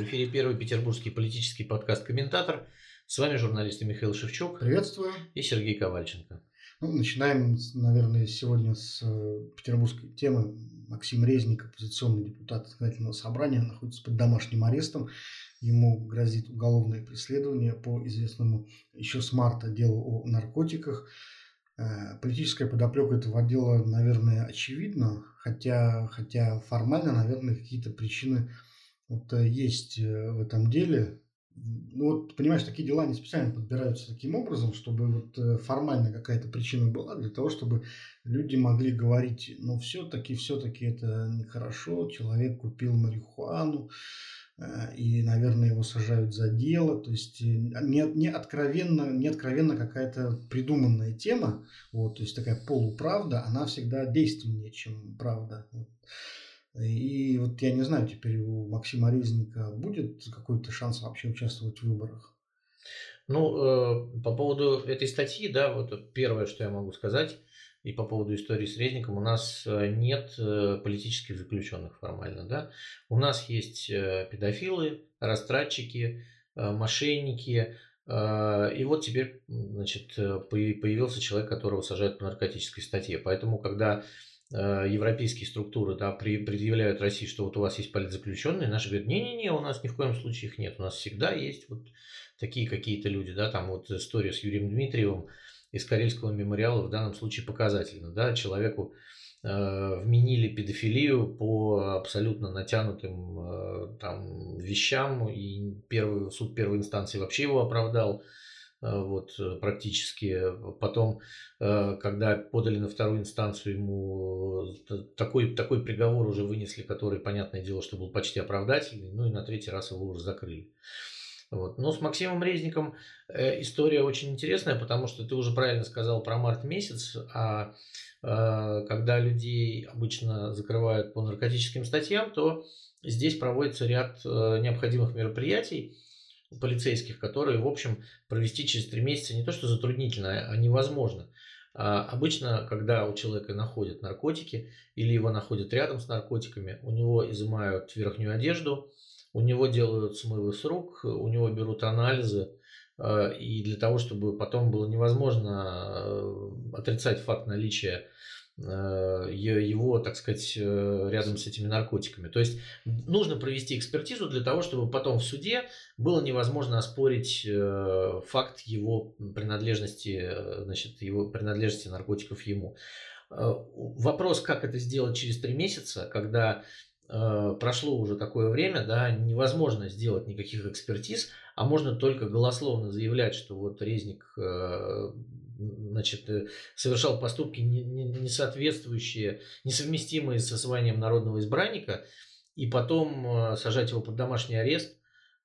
В эфире первый петербургский политический подкаст «Комментатор». С вами журналисты Михаил Шевчук. Приветствую. И Сергей Ковальченко. Ну, начинаем, наверное, сегодня с э, петербургской темы. Максим Резник, оппозиционный депутат законодательного собрания, находится под домашним арестом. Ему грозит уголовное преследование по известному еще с марта делу о наркотиках. Э, политическая подоплека этого дела, наверное, очевидна, хотя, хотя формально, наверное, какие-то причины вот, э, есть э, в этом деле. Ну вот, понимаешь, такие дела не специально подбираются таким образом, чтобы вот формально какая-то причина была для того, чтобы люди могли говорить, ну все-таки, все-таки это нехорошо, человек купил марихуану, Э, и, наверное, его сажают за дело. То есть э, не, не откровенно, не откровенно какая-то придуманная тема, вот, то есть такая полуправда, она всегда действеннее, чем правда. И вот я не знаю, теперь у Максима Резника будет какой-то шанс вообще участвовать в выборах? Ну, э, по поводу этой статьи, да, вот первое, что я могу сказать, и по поводу истории с Резником у нас э, нет э, политических заключенных формально. Да? У нас есть педофилы, растратчики, мошенники. И вот теперь значит, появился человек, которого сажают по наркотической статье. Поэтому, когда европейские структуры да, предъявляют России, что вот у вас есть политзаключенные, наши говорят, не-не-не, у нас ни в коем случае их нет. У нас всегда есть вот такие какие-то люди. Да, там вот история с Юрием Дмитриевым, из Карельского мемориала в данном случае показательно. Да? Человеку э, вменили педофилию по абсолютно натянутым э, там, вещам, и первый, суд первой инстанции вообще его оправдал э, вот, практически. Потом, э, когда подали на вторую инстанцию, ему такой, такой приговор уже вынесли, который, понятное дело, что был почти оправдательный, ну и на третий раз его уже закрыли. Вот. Но с Максимом Резником э, история очень интересная, потому что ты уже правильно сказал про март месяц, а э, когда людей обычно закрывают по наркотическим статьям, то здесь проводится ряд э, необходимых мероприятий полицейских, которые, в общем, провести через три месяца не то что затруднительно, а невозможно. А обычно, когда у человека находят наркотики или его находят рядом с наркотиками, у него изымают верхнюю одежду, у него делают смывы с рук, у него берут анализы, э, и для того, чтобы потом было невозможно э, отрицать факт наличия его, так сказать, рядом с этими наркотиками. То есть нужно провести экспертизу для того, чтобы потом в суде было невозможно оспорить факт его принадлежности, значит, его принадлежности наркотиков ему. Вопрос, как это сделать через три месяца, когда Э, прошло уже такое время, да, невозможно сделать никаких экспертиз, а можно только голословно заявлять, что вот резник э, значит, э, совершал поступки, не, не, не соответствующие, несовместимые со званием народного избранника, и потом сажать его под домашний арест.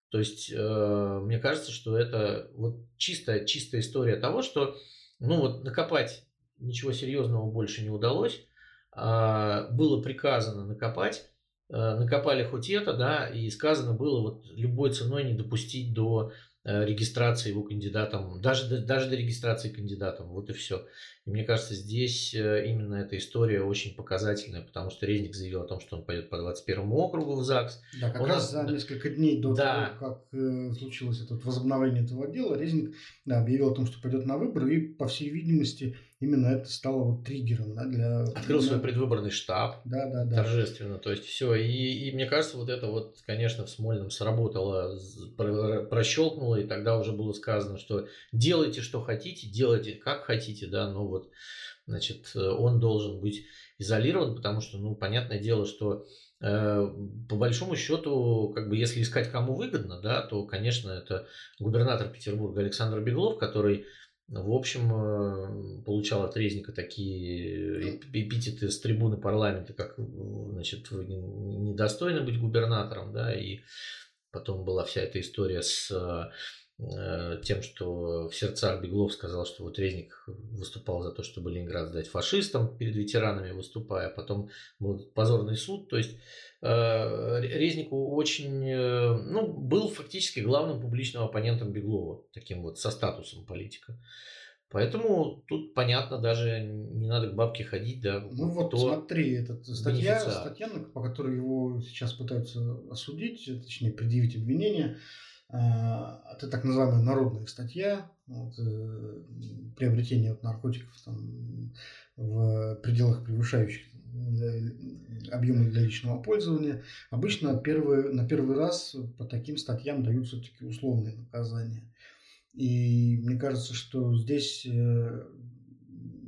То есть, мне кажется, что это вот чистая, чистая история того, что ну вот накопать ничего серьезного больше не удалось, а было приказано накопать, Э, накопали хоть это, да, и сказано было вот любой ценой не допустить до э, регистрации его кандидатом, даже, даже до регистрации кандидатом, вот и все. И мне кажется, здесь э, именно эта история очень показательная, потому что Резник заявил о том, что он пойдет по 21 округу в ЗАГС. Да, как У раз за несколько дней до да. того, как э, случилось это возобновление этого дела, Резник да, объявил о том, что пойдет на выборы, и, по всей видимости, именно это стало вот триггером да, для... Открыл свой предвыборный штаб. Да, да, да. Торжественно. То есть все. И, и мне кажется, вот это вот, конечно, в Смольном сработало, прощелкнуло, и тогда уже было сказано, что делайте, что хотите, делайте, как хотите, да, но вот, значит, он должен быть изолирован, потому что, ну, понятное дело, что э, по большому счету, как бы, если искать кому выгодно, да, то, конечно, это губернатор Петербурга Александр Беглов, который в общем, э, получал от Резника такие эпитеты с трибуны парламента, как, значит, вы недостойны быть губернатором, да, и потом была вся эта история с Э, тем, что в сердцах Беглов сказал, что вот Резник выступал за то, чтобы Ленинград сдать фашистам, перед ветеранами выступая, потом был позорный суд, то есть э, Резнику очень, э, ну, был фактически главным публичным оппонентом Беглова, таким вот со статусом политика. Поэтому тут понятно, даже не надо к бабке ходить, да. Ну вот смотри, эта статья, статья, по которой его сейчас пытаются осудить, точнее предъявить обвинение, а, это так называемая народная статья, вот, э, приобретение вот, наркотиков там, в пределах превышающих объемы для личного пользования. Обычно первый, на первый раз по таким статьям дают все-таки условные наказания. И мне кажется, что здесь э,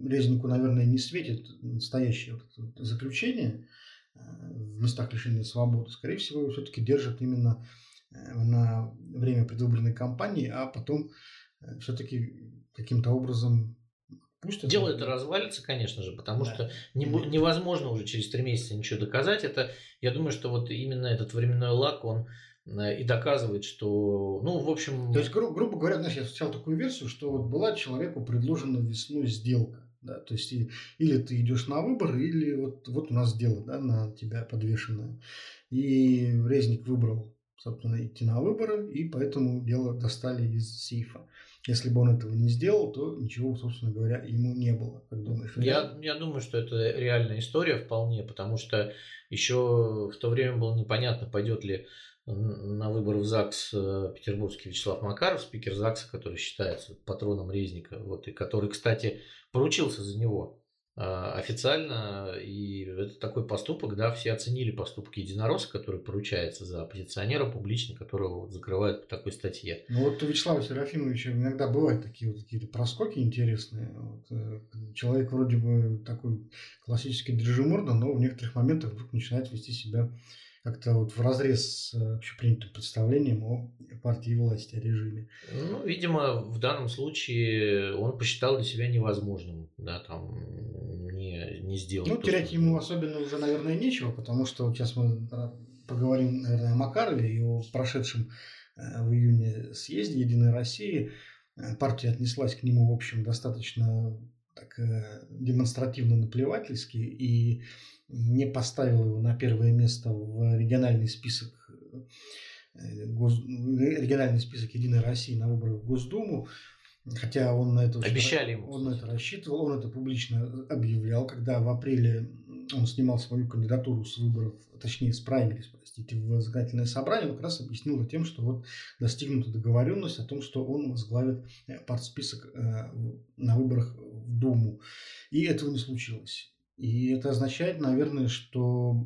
резнику, наверное, не светит настоящее заключение э, в местах лишения свободы. Скорее всего, его все-таки держат именно на время предвыборной кампании, а потом все-таки каким-то образом Пусть Дело это развалится, конечно же, потому да. что не, невозможно уже через три месяца ничего доказать. Это, я думаю, что вот именно этот временной лак, он э, и доказывает, что, ну, в общем... То есть, гру- грубо говоря, знаешь, я встречал такую версию, что вот была человеку предложена весной сделка. Да, то есть, и, или ты идешь на выбор, или вот, вот у нас дело да, на тебя подвешенное. И Резник выбрал, собственно, идти на выборы, и поэтому дело достали из сейфа. Если бы он этого не сделал, то ничего, собственно говоря, ему не было. Как думаешь? Я, я думаю, что это реальная история вполне, потому что еще в то время было непонятно, пойдет ли на выборы в ЗАГС э, петербургский Вячеслав Макаров, спикер ЗАГСа, который считается патроном Резника, вот, и который, кстати, поручился за него. А, официально, и это такой поступок, да, все оценили поступок единоросса, который поручается за оппозиционера публично, которого закрывают по такой статье. Ну вот у Вячеслава Серафимовича иногда бывают такие вот какие-то проскоки интересные. Вот, э, человек вроде бы такой классический дрежиморда, но в некоторых моментах вдруг начинает вести себя как-то вот в разрез с э, общепринятым представлением о партии власти, о режиме. Ну, видимо, в данном случае он посчитал для себя невозможным, да, там, не, не сделать. Ну, терять ему особенно уже, наверное, нечего, потому что сейчас мы поговорим, наверное, о Макарове и о прошедшем э, в июне съезде Единой России. Э, партия отнеслась к нему, в общем, достаточно так демонстративно наплевательски и не поставил его на первое место в региональный список э, гос... региональный список Единой России на выборы в Госдуму, хотя он на это обещали ему, он на это рассчитывал, он это публично объявлял, когда в апреле он снимал свою кандидатуру с выборов, точнее с праймерис, простите, в законодательное собрание, он как раз объяснил тем, что вот достигнута договоренность о том, что он возглавит э, партсписок э, на выборах в Думу, и этого не случилось. И это означает, наверное, что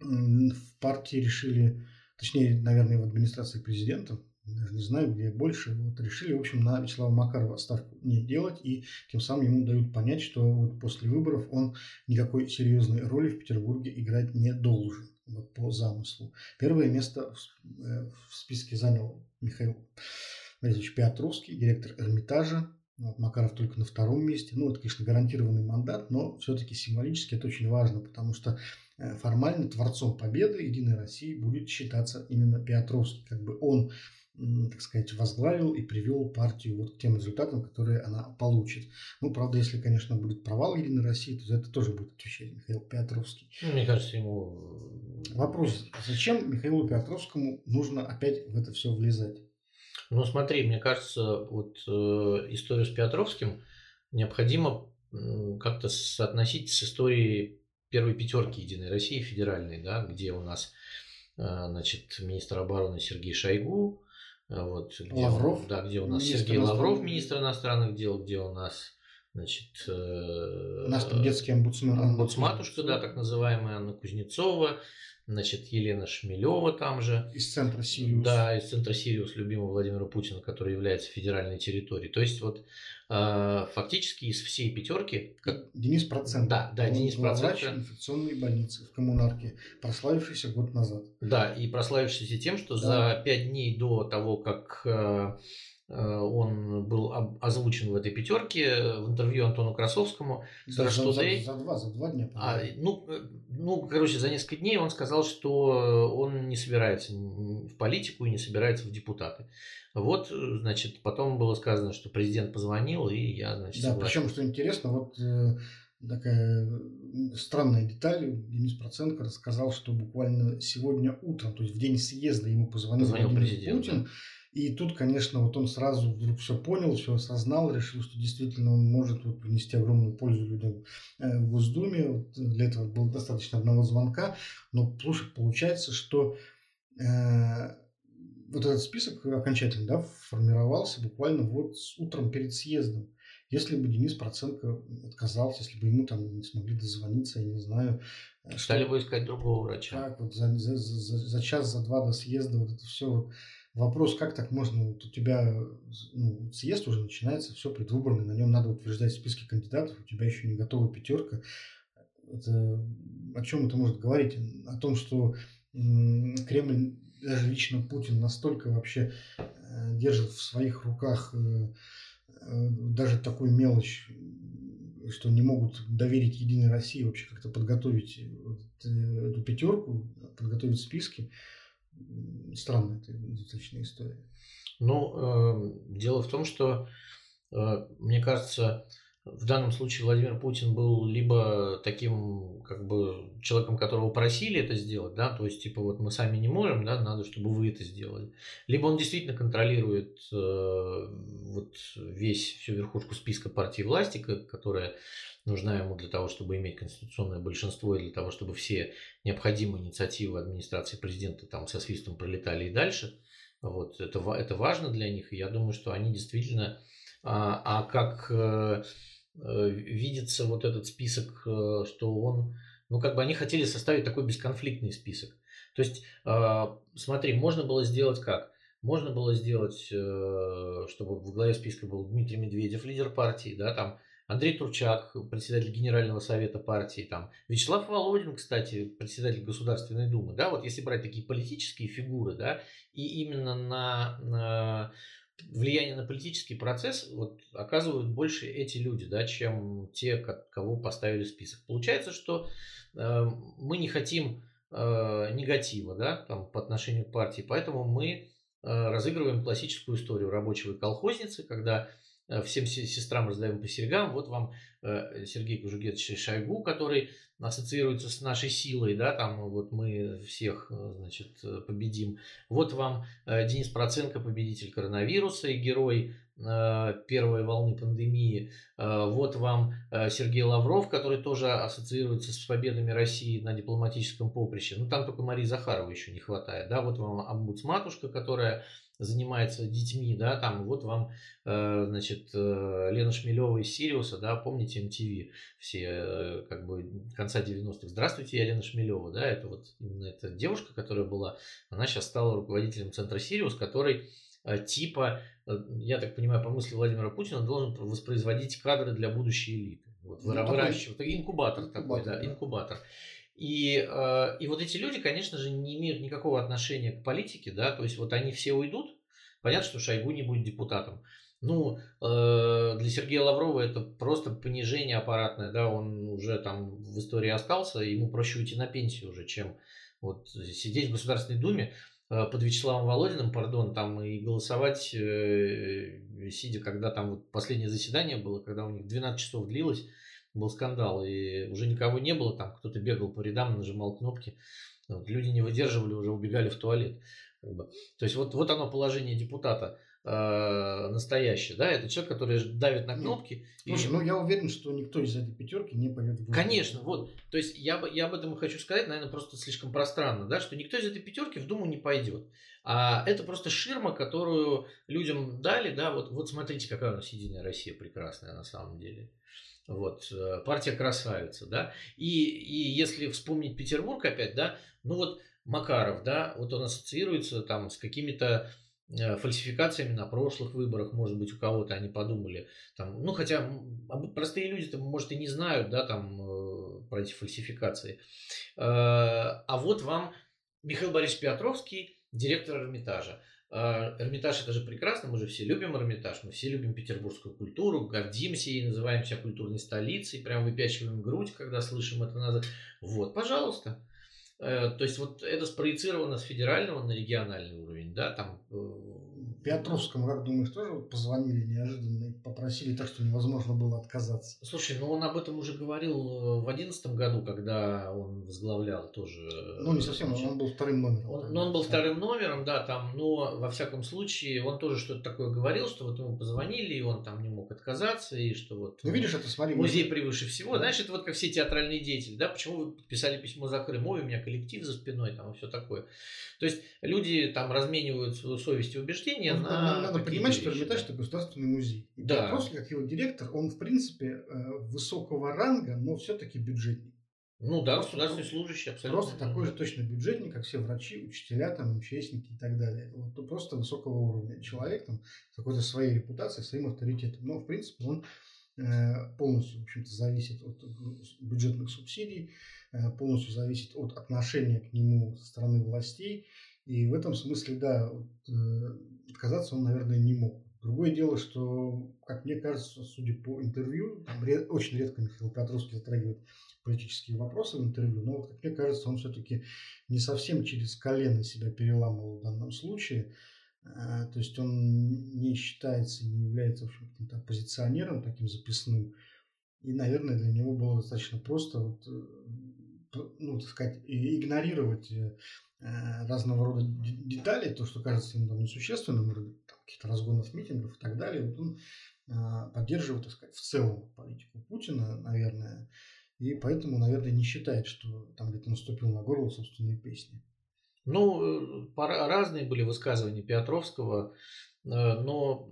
в партии решили, точнее, наверное, в администрации президента, даже не знаю, где больше, вот решили, в общем, на Вячеслава Макарова ставку не делать, и тем самым ему дают понять, что вот после выборов он никакой серьезной роли в Петербурге играть не должен, вот по замыслу. Первое место в, э, в списке занял Михаил Борисович Петрусский, директор Эрмитажа, вот, Макаров только на втором месте. Ну, это, конечно, гарантированный мандат, но все-таки символически это очень важно, потому что э, формально творцом победы Единой России будет считаться именно Петровский. Как бы он, так сказать, возглавил и привел партию вот к тем результатам, которые она получит. Ну, правда, если, конечно, будет провал Единой России, то за это тоже будет отвечать Михаил Петровский. Ну, мне кажется, ему... Вопрос, зачем Михаилу Петровскому нужно опять в это все влезать? Ну, смотри, мне кажется, вот э, историю с Петровским необходимо э, как-то соотносить с историей первой пятерки Единой России федеральной, да, где у нас э, значит, министр обороны Сергей Шойгу, э, вот, где, Лавров, да, где у нас Сергей Лавров, министр иностранных дел, где у нас Значит, э, там детский омбудсмен. Омбудсматушка, да, так называемая Анна Кузнецова, значит, Елена Шмелева там же. Из центра Сириус. Да, из центра Сириус любимого Владимира Путина, который является федеральной территорией. То есть вот э, фактически из всей пятерки... Как... Денис Процент. Да, да, Он Денис Процент. инфекционной больницы в коммунарке, прославившийся год назад. Да, и прославившийся тем, что да. за пять дней до того, как э, он был озвучен в этой пятерке в интервью Антону Красовскому. За, за, за, за два, за два дня. А, ну, э, ну, короче, за несколько дней он сказал, что он не собирается в политику и не собирается в депутаты. Вот, значит, потом было сказано, что президент позвонил, и я, значит, Да, согласен. причем, что интересно, вот э, такая странная деталь. Денис Проценко рассказал, что буквально сегодня утром, то есть в день съезда ему позвонил, позвонил президент, Путин. Да И тут, конечно, вот он сразу вдруг все понял, все осознал, решил, что действительно он может вот, принести огромную пользу людям э, в Госдуме. Вот для этого было достаточно одного звонка. Но слушай, получается, что э, вот этот список окончательно да, формировался буквально вот с утром перед съездом. Если бы Денис Проценко отказался, если бы ему там не смогли дозвониться, я не знаю. Э, Стали что, бы искать другого врача. Как вот за, за, за, за час, за два до съезда вот это все вот вопрос, как так можно, вот у тебя ну, съезд уже начинается, все предвыборный, на нем надо утверждать списки кандидатов, у тебя еще не готова пятерка. Это, о чем это может говорить? О том, что Кремль, даже лично Путин настолько вообще э, держит в своих руках э, э, даже такую мелочь, что не могут доверить Единой России вообще как-то подготовить эту пятерку, подготовить списки странная достаточно история. Ну, э, дело в том, что, э, мне кажется, в данном случае Владимир Путин был либо таким, как бы, человеком, которого просили это сделать, да, то есть, типа, вот мы сами не можем, да, надо, чтобы вы это сделали. Либо он действительно контролирует э, вот весь, всю верхушку списка партий власти, которая нужна ему для того, чтобы иметь конституционное большинство и для того, чтобы все необходимые инициативы администрации президента там со свистом пролетали и дальше. Вот, это, это важно для них, и я думаю, что они действительно... А, а как э, видится вот этот список, э, что он... Ну, как бы они хотели составить такой бесконфликтный список. То есть, э, смотри, можно было сделать как? Можно было сделать, э, чтобы в главе списка был Дмитрий Медведев, лидер партии, да, там Андрей Турчак, председатель Генерального совета партии, там, Вячеслав Володин, кстати, председатель Государственной Думы, да, вот если брать такие политические фигуры, да, и именно на, на влияние на политический процесс вот, оказывают больше эти люди, да, чем те, кого поставили в список. Получается, что э, мы не хотим э, негатива да, там, по отношению к партии, поэтому мы э, разыгрываем классическую историю рабочего и колхозницы, когда всем сестрам раздаем по серьгам. Вот вам э, Сергей Кужугетович Шойгу, который ассоциируется с нашей силой, да, там вот мы всех, э, значит, победим. Вот вам Денис Проценко, победитель коронавируса и герой первой волны пандемии. Вот вам Сергей Лавров, который тоже ассоциируется с победами России на дипломатическом поприще. Ну, там только Марии Захаровой еще не хватает. Да? Вот вам омбудсматушка, которая занимается детьми, да, там вот вам, э, значит, э, Лена Шмелева из Сириуса, да, помните MTV, все, э, как бы, конца 90-х. Здравствуйте, я Лена Шмелева, да, это вот именно эта девушка, которая была, она сейчас стала руководителем центра Сириус, который типа, я так понимаю, по мысли Владимира Путина, должен воспроизводить кадры для будущей элиты. Вот, ну, выращивать. Такой, инкубатор, инкубатор такой, да, да, инкубатор. И, э, и вот эти люди, конечно же, не имеют никакого отношения к политике, да, то есть вот они все уйдут, понятно, что Шойгу не будет депутатом. Ну, э, для Сергея Лаврова это просто понижение аппаратное, да, он уже там в истории остался, ему проще уйти на пенсию уже, чем вот сидеть в Государственной Думе под Вячеславом Володиным, пардон, там и голосовать, э, сидя, когда там вот последнее заседание было, когда у них 12 часов длилось, был скандал, и уже никого не было, там кто-то бегал по рядам, нажимал кнопки, вот, люди не выдерживали, уже убегали в туалет. Как бы. То есть вот, вот оно положение депутата э, настоящее, да, это человек, который давит на кнопки. Слушай, и... ну я уверен, что никто из этой пятерки не пойдет в Конечно, вот, то есть я, я об этом хочу сказать, наверное, просто слишком пространно, да, что никто из этой пятерки в Думу не пойдет. А это просто ширма, которую людям дали, да, вот, вот смотрите, какая у нас Единая Россия прекрасная на самом деле. Вот, э, партия красавица, да. И, и если вспомнить Петербург опять, да, ну вот Макаров, да, вот он ассоциируется там с какими-то фальсификациями на прошлых выборах, может быть, у кого-то они подумали, там, ну, хотя простые люди-то, может, и не знают, да, там, э, про эти фальсификации. А вот вам Михаил Борисович Петровский, директор Эрмитажа. А, Эрмитаж это же прекрасно, мы же все любим Эрмитаж, мы все любим петербургскую культуру, гордимся и называем себя культурной столицей, прям выпячиваем грудь, когда слышим это назад. Вот, пожалуйста. Э, то есть вот это спроецировано с федерального на региональный уровень, да, там э, Петровскому, как думаешь, тоже позвонили неожиданно и попросили так, что невозможно было отказаться? Слушай, ну он об этом уже говорил э, в 2011 году, когда он возглавлял тоже. Э, ну, не совсем, он был вторым номером. Он, ну, он был вторым номером, да, там, но во всяком случае он тоже что-то такое говорил, что вот ему позвонили, и он там не мог отказаться, и что вот... Ну, видишь, это смотри... Музей мы... превыше всего. Да. Знаешь, это вот как все театральные деятели, да, почему вы подписали письмо за Крым, ой, у меня коллектив за спиной, там, и все такое. То есть люди там разменивают свою совесть и убеждения ну, на Надо понимать, вещи, что Эрмитаж да. это государственный музей. И да. Просто как его директор, он в принципе э, высокого ранга, но все-таки бюджетник. Ну да, просто, государственный служащий абсолютно. Просто такой же точно бюджетник, как все врачи, учителя, там, МЧСники и так далее. Вот, просто высокого уровня человек, там, с какой-то своей репутацией, своим авторитетом. Но, в принципе, он э, полностью, в общем-то, зависит от бюджетных субсидий, э, полностью зависит от отношения к нему со стороны властей. И в этом смысле, да, э, отказаться он, наверное, не мог. Другое дело, что, как мне кажется, судя по интервью, там ред, очень редко Михаил Петровский затрагивает политические вопросы в интервью, но, как мне кажется, он все-таки не совсем через колено себя переламывал в данном случае. А, то есть он не считается, не является, в общем, каким-то оппозиционером таким записным. И, наверное, для него было достаточно просто вот, э, ну, так сказать, игнорировать э, Э, разного рода детали, то, что кажется ему там, несущественным, каких-то разгонов митингов и так далее, вот он а, поддерживает, так сказать, в целом политику Путина, наверное, и поэтому, наверное, не считает, что там где-то наступил на горло собственной песни. Ну, э, разные были высказывания Петровского, э, но,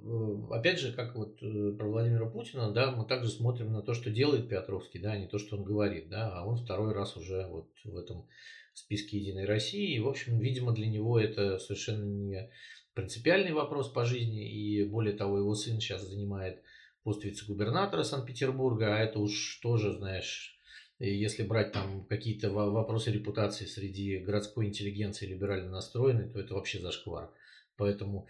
опять же, как вот про Владимира Путина, да, мы также смотрим на то, что делает Петровский, да, а не то, что он говорит, да, а он второй раз уже вот в этом списке Единой России. И, в общем, видимо, для него это совершенно не принципиальный вопрос по жизни. И более того, его сын сейчас занимает пост вице-губернатора Санкт-Петербурга, а это уж тоже, знаешь, если брать там какие-то вопросы репутации среди городской интеллигенции либерально настроенной, то это вообще зашквар. Поэтому,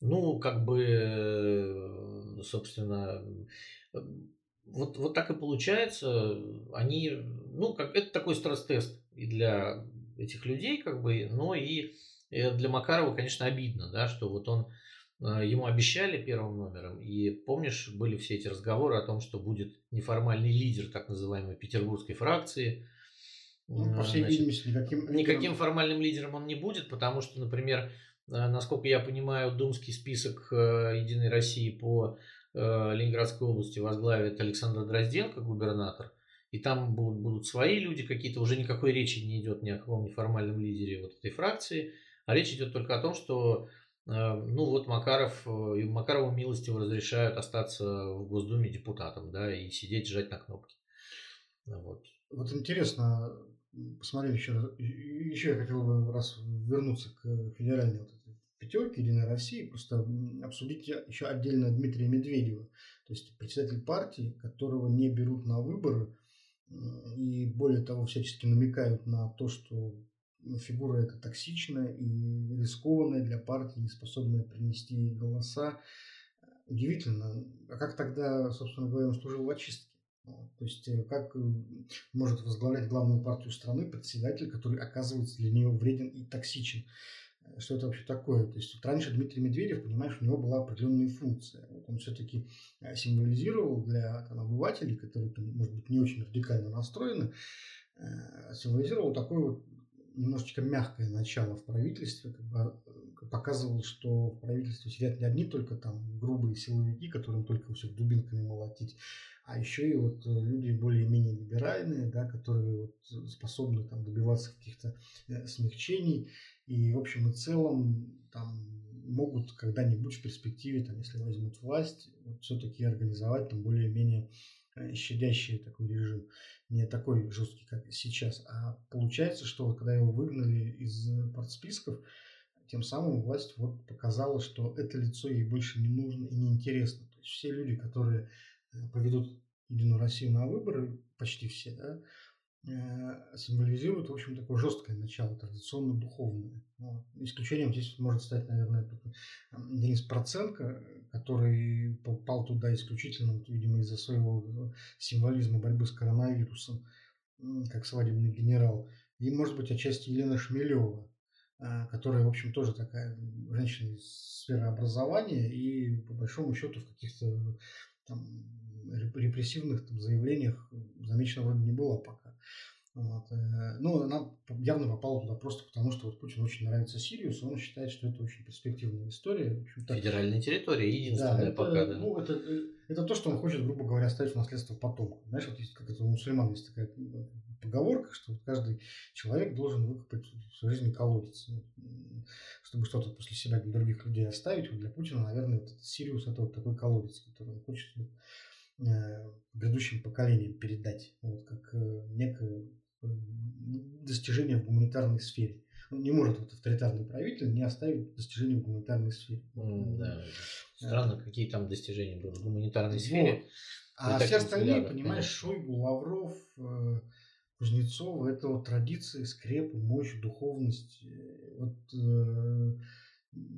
ну, как бы, собственно, вот, вот так и получается. Они, ну, как это такой стресс-тест и для этих людей, как бы, но и э, для Макарова, конечно, обидно, да, что вот он э, ему обещали первым номером, и помнишь, были все эти разговоры о том, что будет неформальный лидер так называемой петербургской фракции. Ну, по всей видимости, никаким, никаким формальным лидером он не будет, потому что, например, насколько я понимаю, думский список Единой России по Ленинградской области возглавит Александр Дрозденко, губернатор. И там будут, будут свои люди какие-то. Уже никакой речи не идет ни о каком неформальном лидере вот этой фракции. А речь идет только о том, что ну вот Макаров, и Макарову милостиво разрешают остаться в Госдуме депутатом, да, и сидеть, жать на кнопки. Вот. Вот интересно, посмотрели еще раз, еще я хотел бы раз вернуться к федеральной вот этой пятерке Единой России, просто обсудить еще отдельно Дмитрия Медведева, то есть председатель партии, которого не берут на выборы, и более того всячески намекают на то, что фигура эта токсичная и рискованная для партии, не способная принести голоса. Удивительно. А как тогда, собственно говоря, он служил в очистке? То есть э, как э, может возглавлять главную партию страны председатель, который оказывается для нее вреден и токсичен? Что это вообще такое. То есть вот раньше Дмитрий Медведев, понимаешь, у него была определенная функция. Вот он все-таки э, символизировал для там, обывателей, которые, там, может быть, не очень радикально настроены, э, символизировал такое вот немножечко мягкое начало в правительстве, как бы э, показывал, что в правительстве сидят не одни только там грубые силовики, которым только всех дубинками молотить, а еще и вот люди более-менее либеральные, да, которые вот способны там добиваться каких-то смягчений и в общем и целом там могут когда-нибудь в перспективе, там, если возьмут власть, вот, все-таки организовать там более-менее э, щадящий такой режим, не такой жесткий, как сейчас. А получается, что когда его выгнали из партсписков, тем самым власть вот показала, что это лицо ей больше не нужно и не интересно. То есть все люди, которые э, поведут Единую Россию на выборы, почти все, да, Э, символизирует, в общем, такое жесткое начало, традиционно-духовное. Вот. Исключением здесь может стать, наверное, Денис Проценко, который попал туда исключительно, вот, видимо, из-за своего символизма борьбы с коронавирусом, как свадебный генерал. И, может быть, отчасти Елена Шмелева, которая, в общем, тоже такая женщина из сферы образования и, по большому счету, в каких-то там, репрессивных там, заявлениях замечена вроде не была пока. Вот. Э, ну, она явно попала туда просто потому, что вот Путин очень нравится Сириус, он считает, что это очень перспективная история. Федеральная территория, единственная да, это, пока, да. Ну, это, э, это то, что он хочет, грубо говоря, оставить в наследство потомкам. Знаешь, вот есть, как это у мусульман есть такая поговорка, что каждый человек должен выкопать в своей жизни колодец, чтобы что-то после себя для других людей оставить. Вот для Путина, наверное, вот этот Сириус это вот такой колодец, который он хочет э, предыдущим поколениям передать, вот как некое достижения в гуманитарной сфере. Он не может вот авторитарный правитель не оставить достижения в гуманитарной сфере. Mm, да. Странно, а, какие там достижения будут в гуманитарной вот. сфере. А все остальные, взглядов, понимаешь, конечно. Шойгу, Лавров, э, Кузнецов, это вот традиции, скрепы, мощь, духовность. Вот э,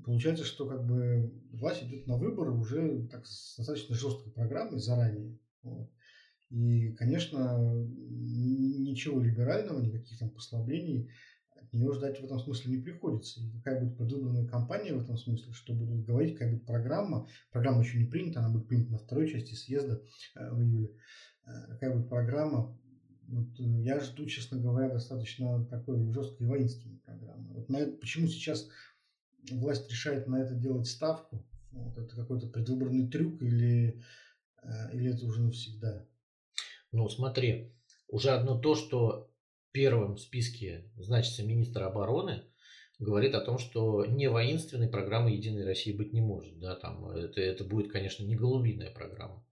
получается, что как бы власть идет на выборы уже так с достаточно жесткой программой заранее. Вот. И, конечно, ничего либерального, никаких там послаблений от нее ждать в этом смысле не приходится. И какая будет предвыборная кампания в этом смысле, что будут говорить, какая будет программа. Программа еще не принята, она будет принята на второй части съезда э, в июле. Э, какая будет программа, вот э, я жду, честно говоря, достаточно такой жесткой воинственной программы. Вот на это, почему сейчас власть решает на это делать ставку? Вот это какой-то предвыборный трюк или, или это уже навсегда? Ну, смотри, уже одно то, что первым в списке значится министр обороны, говорит о том, что не воинственной программы Единой России быть не может. Да, там, это, это будет, конечно, не голубиная программа.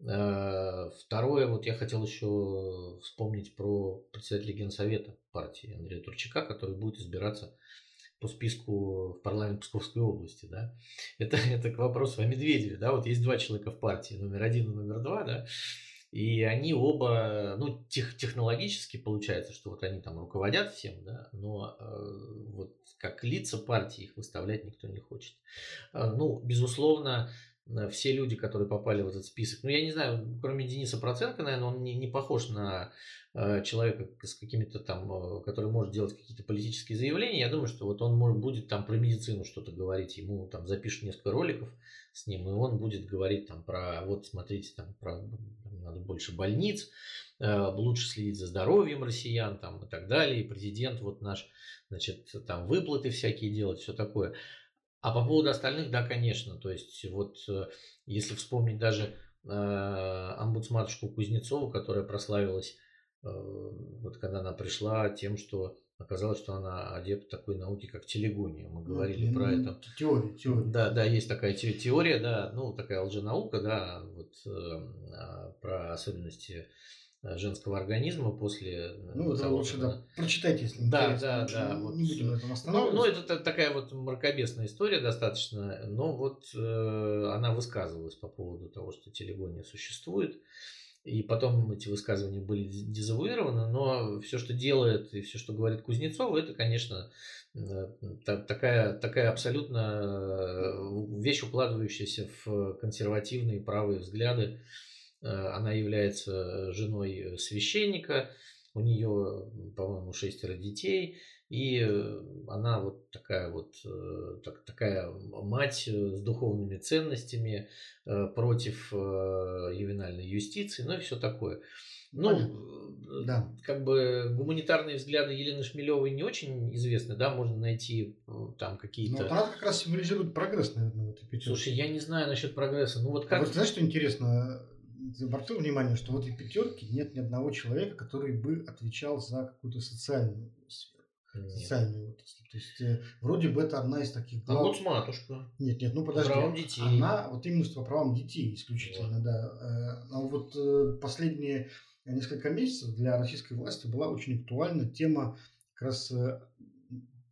Э, второе, вот я хотел еще вспомнить про председателя Генсовета партии Андрея Турчака, который будет избираться по списку в парламент Псковской области, да. Это, это к вопросу о Медведеве, да, вот есть два человека в партии, номер один и номер два, да. И они оба, ну, тех, технологически получается, что вот они там руководят всем, да, но э, вот как лица партии их выставлять никто не хочет. Э, ну, безусловно, все люди, которые попали в этот список, ну, я не знаю, кроме Дениса Проценко, наверное, он не, не похож на э, человека с какими-то там, э, который может делать какие-то политические заявления. Я думаю, что вот он может, будет там про медицину что-то говорить, ему там запишут несколько роликов с ним, и он будет говорить там про, вот смотрите, там про надо больше больниц, э, лучше следить за здоровьем россиян там, и так далее. И президент вот наш, значит, там выплаты всякие делать, все такое. А по поводу остальных, да, конечно. То есть вот э, если вспомнить даже э, омбудсматушку Кузнецову, которая прославилась, э, вот когда она пришла тем, что оказалось, что она адепт такой науки, как телегония. Мы ну, говорили ну, про ну, это. Теория, теория. Да, да, есть такая теория, да, ну, такая лженаука, да, вот э, про особенности женского организма после... Э, ну, это того, лучше, да, прочитайте, если да, интересно. Да, да, Не вот. будем на этом ну, останавливаться. Ну, ну, это такая вот мракобесная история достаточно, но вот э, она высказывалась по поводу того, что телегония существует. И потом эти высказывания были дезавуированы, но все, что делает и все, что говорит Кузнецов, это, конечно, такая, такая абсолютно э, вещь, укладывающаяся в консервативные правые взгляды. Э, она является женой священника, у нее, по-моему, шестеро детей – и э, она вот такая вот э, так, такая мать с духовными ценностями против ювенальной юстиции, ну и все такое. Ну, да. как бы гуманитарные взгляды Елены Шмелевой не очень известны, да, можно найти там какие-то... Ну, она как раз символизирует прогресс, наверное, в этой пятерке. Слушай, я не знаю насчет прогресса. Ну вот как... А вот знаешь, что интересно? Обратил внимание, что в этой пятерке нет ни одного человека, который бы отвечал за какую-то социальную сферу социальной отрасли. То есть э, вроде бы это одна из таких глав... А вот матушка. Нет, нет, ну подожди. По правам детей. Она вот именно по правам детей исключительно, вот. да. А вот э, последние несколько месяцев для российской власти была очень актуальна тема как раз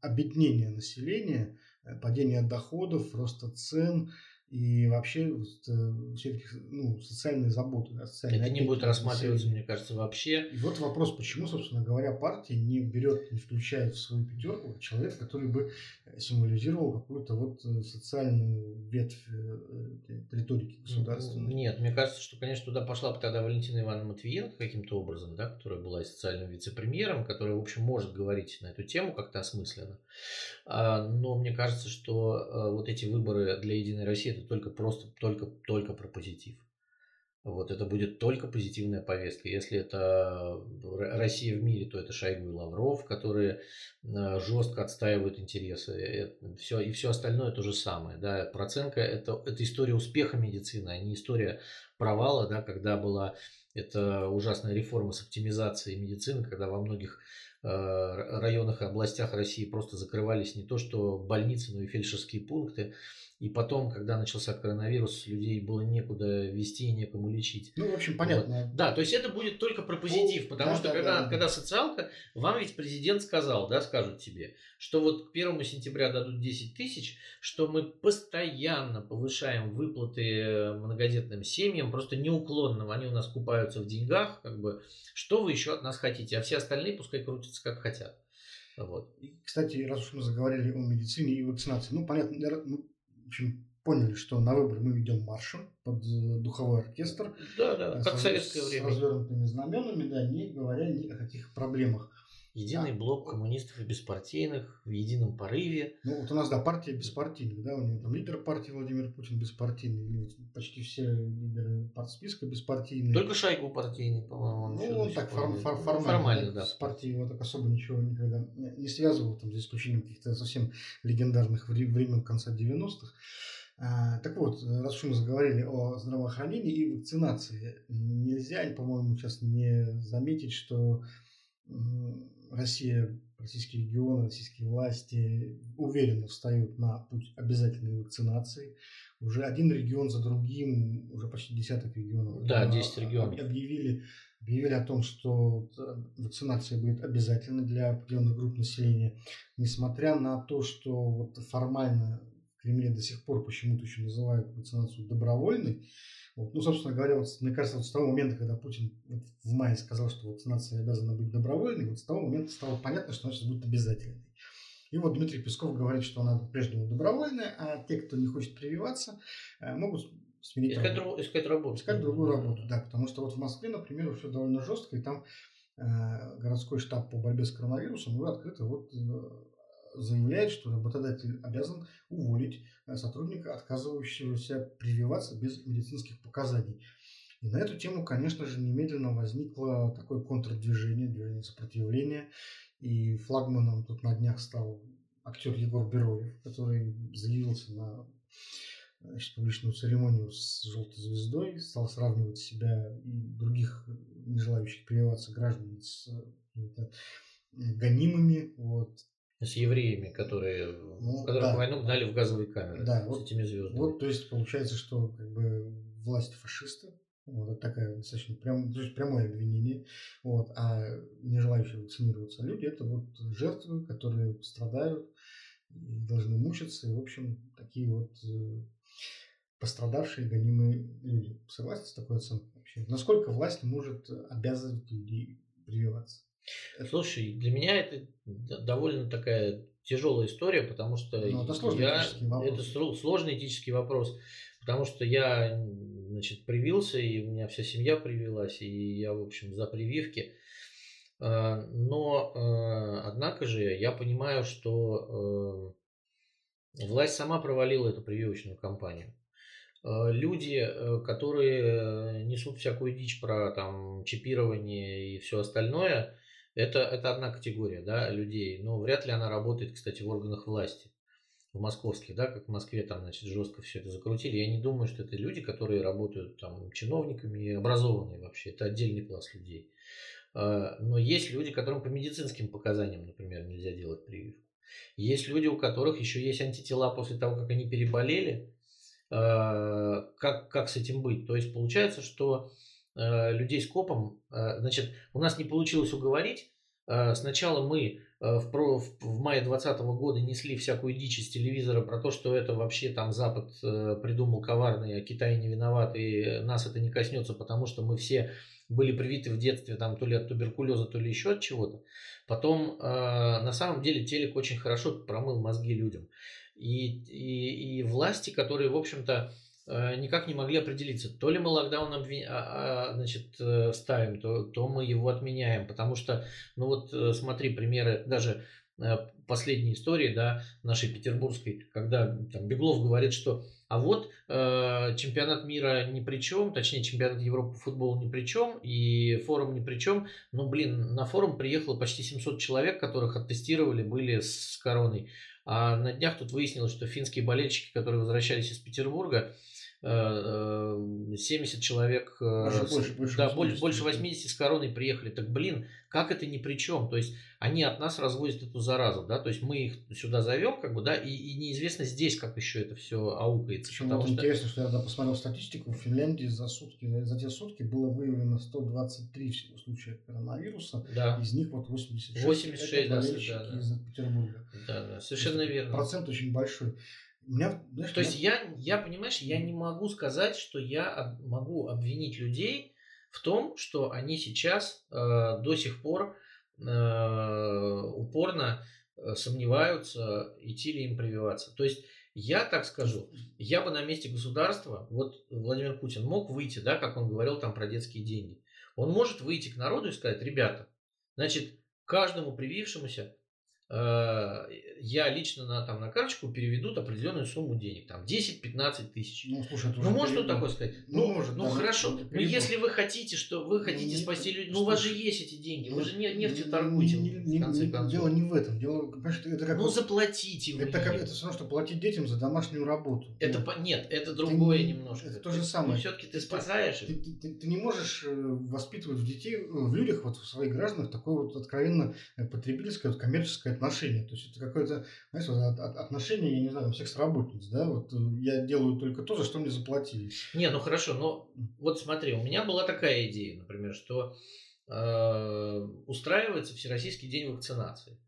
обеднения населения, падения доходов, роста цен и вообще э, все эти ну, социальные заботы. Да, социальные Это не будет рассматриваться, мне кажется, вообще. И вот вопрос, почему, собственно говоря, партия не берет, не включает в свою пятерку человека, который бы символизировал какую-то вот э, социальную ветвь э, риторики государственной. Нет, мне кажется, что, конечно, туда пошла бы тогда Валентина Ивановна Матвиенко каким-то образом, да, которая была и социальным вице-премьером, которая, в общем, может говорить на эту тему как-то осмысленно. А, но мне кажется, что вот эти выборы для Единой России это только просто, только, только про позитив. Вот это будет только позитивная повестка. Если это Россия в мире, то это Шойгу и Лавров, которые э, жестко отстаивают интересы. все, и все остальное то же самое. Да. Проценко это, это история успеха медицины, а не история провала, да, когда была эта ужасная реформа с оптимизацией медицины, когда во многих э, районах и областях России просто закрывались не то что больницы, но и фельдшерские пункты. И потом, когда начался коронавирус, людей было некуда вести и некому лечить. Ну, в общем, понятно. Вот. Да, то есть это будет только про позитив, потому да, что да, когда, да, когда социалка, вам ведь президент сказал, да, скажут тебе, что вот к первому сентября дадут 10 тысяч, что мы постоянно повышаем выплаты многодетным семьям, просто неуклонно, они у нас купаются в деньгах, как бы, что вы еще от нас хотите, а все остальные пускай крутятся как хотят. Вот. Кстати, раз уж мы заговорили о медицине и вакцинации, ну, понятно, ну, общем, поняли, что на выборы мы идем маршем под э, духовой оркестр. Да, да, э, как в советское время. С развернутыми знаменами, да, не говоря ни о каких проблемах. Единый блок коммунистов и беспартийных в едином порыве. Ну, вот у нас, да, партия беспартийных, да, у него там лидер партии Владимир Путин беспартийный, или вот почти все лидеры партсписка беспартийные. Только Шойгу партийный, по-моему. Ну, он так фор- фор- формально, формально да. С партией его так особо ничего никогда не связывал, там, за исключением каких-то совсем легендарных времен конца 90-х. А, так вот, раз уж мы заговорили о здравоохранении и вакцинации, нельзя, по-моему, сейчас не заметить, что Россия, российские регионы, российские власти уверенно встают на путь обязательной вакцинации. Уже один регион за другим, уже почти десяток регионов. Да, 10 регионов. Объявили, объявили о том, что вакцинация будет обязательной для определенных групп населения. Несмотря на то, что вот формально в Кремле до сих пор почему-то еще называют вакцинацию добровольной, вот. Ну, собственно говоря, вот, мне кажется, вот с того момента, когда Путин в мае сказал, что вакцинация обязана быть добровольной, вот с того момента стало понятно, что она сейчас будет обязательной. И вот Дмитрий Песков говорит, что она прежде добровольная, а те, кто не хочет прививаться, э, могут сменить искать, работу. искать работу. Искать другую работу, да. Потому что вот в Москве, например, все довольно жестко, и там э, городской штаб по борьбе с коронавирусом уже открыто вот э, заявляет, что работодатель обязан уволить э, сотрудника, отказывающегося прививаться без медицинских показаний. И на эту тему, конечно же, немедленно возникло такое контрдвижение, движение сопротивления. И флагманом тут на днях стал актер Егор Бероев, который заявился на значит, публичную церемонию с желтой звездой, стал сравнивать себя и других не желающих прививаться граждан с э, гонимыми. Вот с евреями, которые, ну, которых да. войну гнали в газовые камеры да, с вот, этими звездами. Вот, то есть получается, что как бы власть фашисты, вот это такая достаточно прям, то есть прямое обвинение, вот, а не желающие вакцинироваться люди это вот жертвы, которые страдают и должны мучиться, и в общем такие вот э, пострадавшие, гонимые люди. Согласен с такой оценкой вообще? Насколько власть может обязывать людей прививаться? Слушай, для меня это довольно такая тяжелая история, потому что ну, это сложный я, этический вопрос. это сложный этический вопрос, потому что я значит, привился, и у меня вся семья привилась, и я, в общем, за прививки. А, но, а, однако же, я понимаю, что а, власть сама провалила эту прививочную кампанию. Люди, которые несут всякую дичь про там, чипирование и все остальное, это, это одна категория да, людей, но вряд ли она работает, кстати, в органах власти, в московских, да, как в Москве там, значит, жестко все это закрутили. Я не думаю, что это люди, которые работают там чиновниками образованные вообще. Это отдельный класс людей. А, но есть люди, которым по медицинским показаниям, например, нельзя делать прививку. Есть люди, у которых еще есть антитела после того, как они переболели. А, как, как с этим быть? То есть получается, что людей с копом, э, значит, у нас не получилось уговорить э, сначала мы э, в, про, в мае 2020 года несли всякую дичь из телевизора про то, что это вообще там Запад придумал коварный, а Китай не виноват, и нас это не коснется, потому что мы все были привиты в детстве там то ли от туберкулеза, то ли еще от чего-то. Потом, на самом деле, телек очень хорошо промыл мозги людям. И, и, и власти, которые, в общем-то, Э, никак не могли определиться, то ли мы локдаун обвин... а, а, значит, э, ставим, то, то мы его отменяем, потому что, ну вот э, смотри, примеры, даже последней истории, да, нашей петербургской, когда там Беглов говорит, что а вот э, чемпионат мира ни при чем, точнее чемпионат Европы по футболу ни при чем, и форум ни при чем. Но, блин, на форум приехало почти 700 человек, которых оттестировали, были с короной. А на днях тут выяснилось, что финские болельщики, которые возвращались из Петербурга, 70 человек, Даже больше, больше, да, 80, больше 80 с короной приехали. Так, блин, как это ни при чем? То есть они от нас развозят эту заразу, да, то есть мы их сюда зовем, как бы, да, и, и неизвестно здесь, как еще это все аукается. Причем вот что... интересно, что я когда посмотрел статистику, в Финляндии за сутки, за те сутки было выявлено 123 всего случая коронавируса, да. из них вот 86, 86 это да, да, из Петербурга. Да, да, совершенно верно. Процент очень большой. Меня, знаешь, То есть я, я, понимаешь, я не могу сказать, что я могу обвинить людей в том, что они сейчас э, до сих пор э, упорно э, сомневаются, идти ли им прививаться. То есть я так скажу, я бы на месте государства, вот Владимир Путин мог выйти, да, как он говорил там про детские деньги. Он может выйти к народу и сказать, ребята, значит, каждому привившемуся я лично на, там, на карточку переведут определенную сумму денег, там 10-15 тысяч. Ну, слушай, ну может кто такое сказать? Ну, ну может, ну да, хорошо. Ну, если вы хотите, что вы хотите ну, спасти людей, ну у вас же есть эти деньги, вы же нефтью торгуете, не, не, в конце концов. Дело не в этом, дело, понимаешь, это как... Ну вот, заплатите это, как, это все равно, что платить детям за домашнюю работу. Это, нет, нет, это другое ты, немножко. Это то же самое. Все-таки ты спасаешь ты, ты, ты, ты не можешь э, воспитывать в детей, э, в людях, вот в своих гражданах такое вот откровенно э, потребительское, вот, коммерческое отношение. То есть это какое-то, знаешь, вот от, от, отношение, я не знаю, секс-работниц, да, вот э, я делаю только то, за что мне заплатили. Не, ну хорошо, но вот смотри, у меня была такая идея, например, что э, устраивается Всероссийский день вакцинации.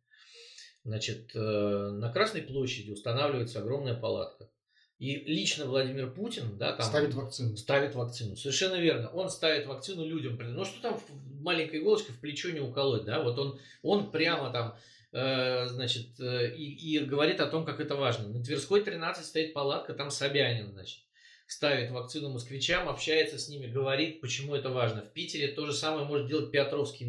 Значит, э, на Красной площади устанавливается огромная палатка. И лично Владимир Путин, да, там ставит вакцину. Ставит вакцину. Совершенно верно. Он ставит вакцину людям. Ну что там маленькая иголочка в плечо не уколоть, да? Вот он, он прямо там значит, э, и, и говорит о том, как это важно. На Тверской 13 стоит палатка, там Собянин, значит, ставит вакцину москвичам, общается с ними, говорит, почему это важно. В Питере то же самое может делать Петровский.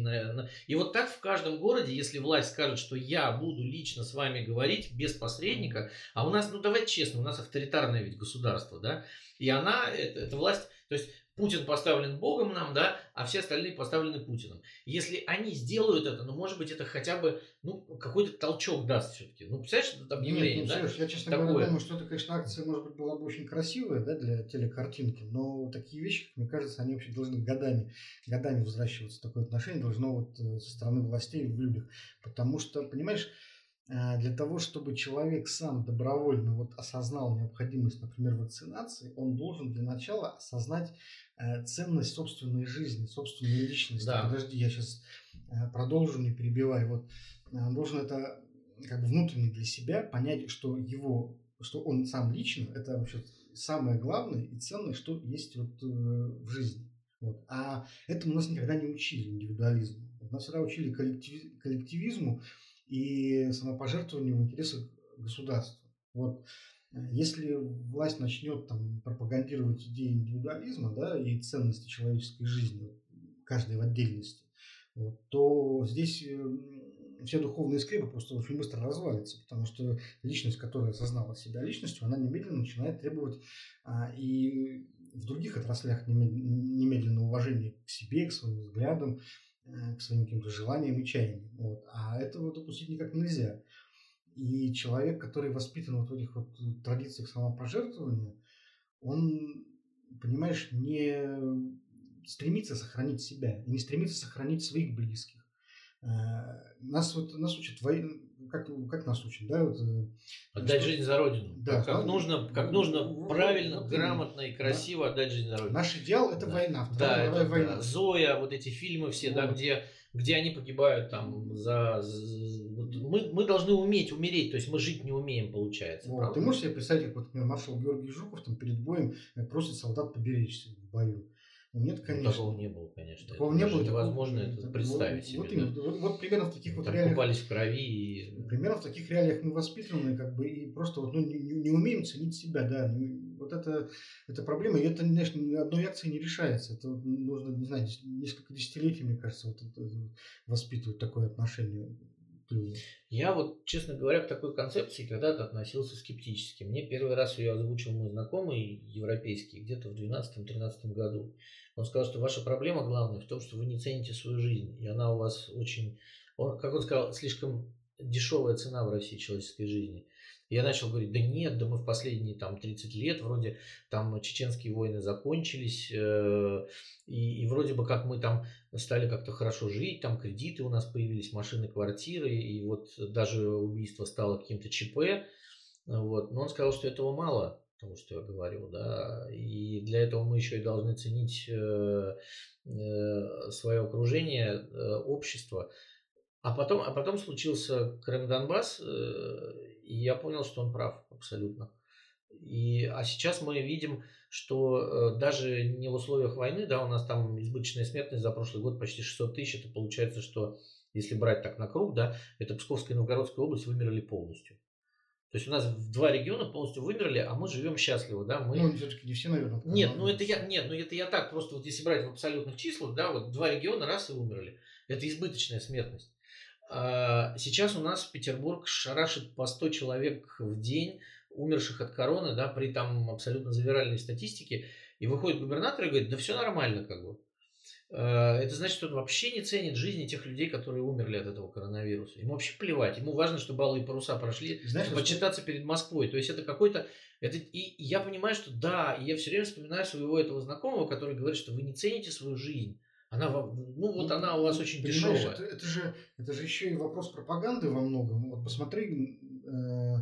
И вот так в каждом городе, если власть скажет, что я буду лично с вами говорить без посредника, а у нас, ну давайте честно, у нас авторитарное ведь государство, да, и она, это, это власть, то есть Путин поставлен Богом нам, да, а все остальные поставлены Путиным. Если они сделают это, ну, может быть, это хотя бы, ну, какой-то толчок даст все-таки. Ну, представляешь, это объявление, Нет, ну, да? Сереж, я, честно Такое. говоря, думаю, что это, конечно, акция, может быть, была бы очень красивая, да, для телекартинки, но такие вещи, мне кажется, они вообще должны годами, годами возвращаться. Такое отношение должно вот э, со стороны властей в людях. Потому что, понимаешь, э, для того, чтобы человек сам добровольно вот осознал необходимость, например, вакцинации, он должен для начала осознать ценность собственной жизни, собственной личности. Да. Подожди, я сейчас э, продолжу, не перебивай. Вот э, он должен это как бы внутренне для себя понять, что его, что он сам лично, это вообще самое главное и ценное, что есть вот в жизни. Вот. А этому нас никогда не учили, индивидуализму. Нас всегда учили коллектив, коллективизму и самопожертвованию в интересах государства. Вот. Если власть начнет там, пропагандировать идеи индивидуализма да, и ценности человеческой жизни, каждой в отдельности, вот, то здесь все духовные скрепы просто очень быстро развалится, потому что личность, которая осознала себя личностью, она немедленно начинает требовать а, и в других отраслях немедленно уважения к себе, к своим взглядам, э, к своим каким-то желаниям и чаяниям. Вот. А этого допустить никак нельзя. И человек, который воспитан вот в этих вот традициях самопожертвования, он, понимаешь, не стремится сохранить себя и не стремится сохранить своих близких. Э, нас вот нас учат войны, как, как нас учат, да? Вот, э, отдать что, жизнь за родину. Да, как, как нужно, как нужно ну, правильно, вот, грамотно и красиво да. отдать жизнь за родину. Наш идеал это война. Да, это, война. Зоя, вот эти фильмы все, вот. да, где где они погибают там за... Мы, мы должны уметь умереть, то есть мы жить не умеем, получается. Вот. Ты можешь себе представить, как, вот, например, маршал Георгий Жуков там перед боем просит солдат поберечься в бою. Ну, нет, конечно. Ну, такого не было, конечно. Такого это не было. Невозможно это, это представить вот, себе. Вот, именно, вот, вот примерно в таких вот там реалиях... купались в крови. И... Примерно в таких реалиях мы воспитаны, как бы, и просто вот, ну, не, не умеем ценить себя, да. Вот это, это проблема, и это, конечно, одной акцией не решается. Это нужно, не знаю, несколько десятилетий, мне кажется, вот это, воспитывать такое отношение я вот, честно говоря, к такой концепции когда-то относился скептически. Мне первый раз ее озвучил мой знакомый европейский где-то в 2012-2013 году. Он сказал, что ваша проблема главная в том, что вы не цените свою жизнь, и она у вас очень, он, как он сказал, слишком дешевая цена в России человеческой жизни. Я начал говорить, да нет, да мы в последние там 30 лет, вроде там чеченские войны закончились, э, и, и вроде бы как мы там стали как-то хорошо жить, там кредиты у нас появились, машины, квартиры, и вот даже убийство стало каким-то ЧП. Вот. Но он сказал, что этого мало, потому что я говорил, да, и для этого мы еще и должны ценить э, э, свое окружение, общество. А потом, а потом случился Крым-Донбасс, и я понял, что он прав абсолютно. И, а сейчас мы видим, что э, даже не в условиях войны, да, у нас там избыточная смертность за прошлый год почти 600 тысяч, это получается, что если брать так на круг, да, это Псковская и Новгородская область вымерли полностью. То есть у нас два региона полностью вымерли, а мы живем счастливо, да? Мы... Ну, все-таки не все, наверное. Нет, ну это я, нет, ну это я так просто вот если брать в абсолютных числах, да, вот два региона раз и умерли. Это избыточная смертность. А сейчас у нас Петербург шарашит по 100 человек в день, умерших от короны, да, при там абсолютно завиральной статистике. И выходит губернатор и говорит, да все нормально, как бы. А, это значит, что он вообще не ценит жизни тех людей, которые умерли от этого коронавируса. Ему вообще плевать. Ему важно, чтобы алые паруса прошли, Знаешь, чтобы отчитаться перед Москвой. То есть это какой-то... Это... И я понимаю, что да, и я все время вспоминаю своего этого знакомого, который говорит, что вы не цените свою жизнь. Она, ну вот ну, она у вас очень дешевая. Это, это, же, это же еще и вопрос пропаганды во многом. Вот посмотри, э,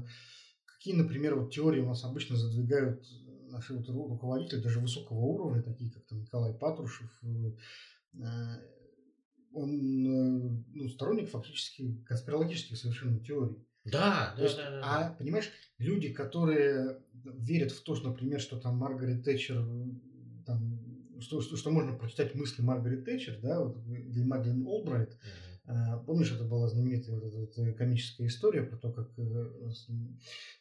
какие, например, вот теории у нас обычно задвигают наши вот руководители, даже высокого уровня, такие как там Николай Патрушев. Э, он э, ну, сторонник фактически конспирологических совершенно теорий. Да, То да, есть, да, да. А понимаешь, люди, которые верят в то, что, например, что там Маргарет Тэтчер там что, что, что можно прочитать мысли Маргарет Тэтчер, да, вот, или Мадлен Олбрайт. Mm-hmm. Помнишь, это была знаменитая вот эта вот э, комическая история про то, как э,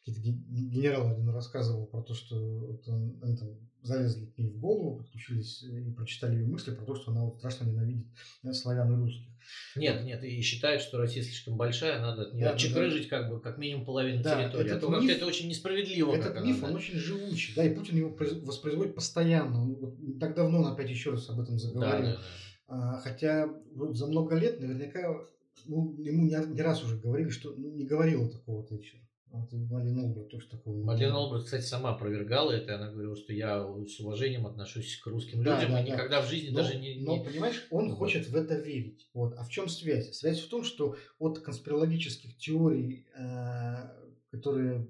какие-то генерал один рассказывал про то, что вот он, они там залезли к ней в голову, подключились и прочитали ее мысли про то, что она вот страшно ненавидит славян и русских. Нет, нет, и считают, что Россия слишком большая, надо от нее да, отчекрыжить да, как бы как минимум половину да, территории. А то миф, это очень несправедливо. Этот миф, она, он да? очень живучий, да, и Путин его воспроизводит постоянно. Он, вот, так давно он опять еще раз об этом заговорил. Да, да, да. А, хотя вот за много лет наверняка ну, ему не, не раз уже говорили, что ну, не говорила такого. Вот Мадлен Олбрайт тоже такого. Мадлен Олбрайт, кстати, сама опровергала это. Она говорила, что я с уважением отношусь к русским да, людям да, и да. никогда в жизни но, даже не... Но, понимаешь, он вот. хочет в это верить. Вот. А в чем связь? Связь в том, что от конспирологических теорий, э, которые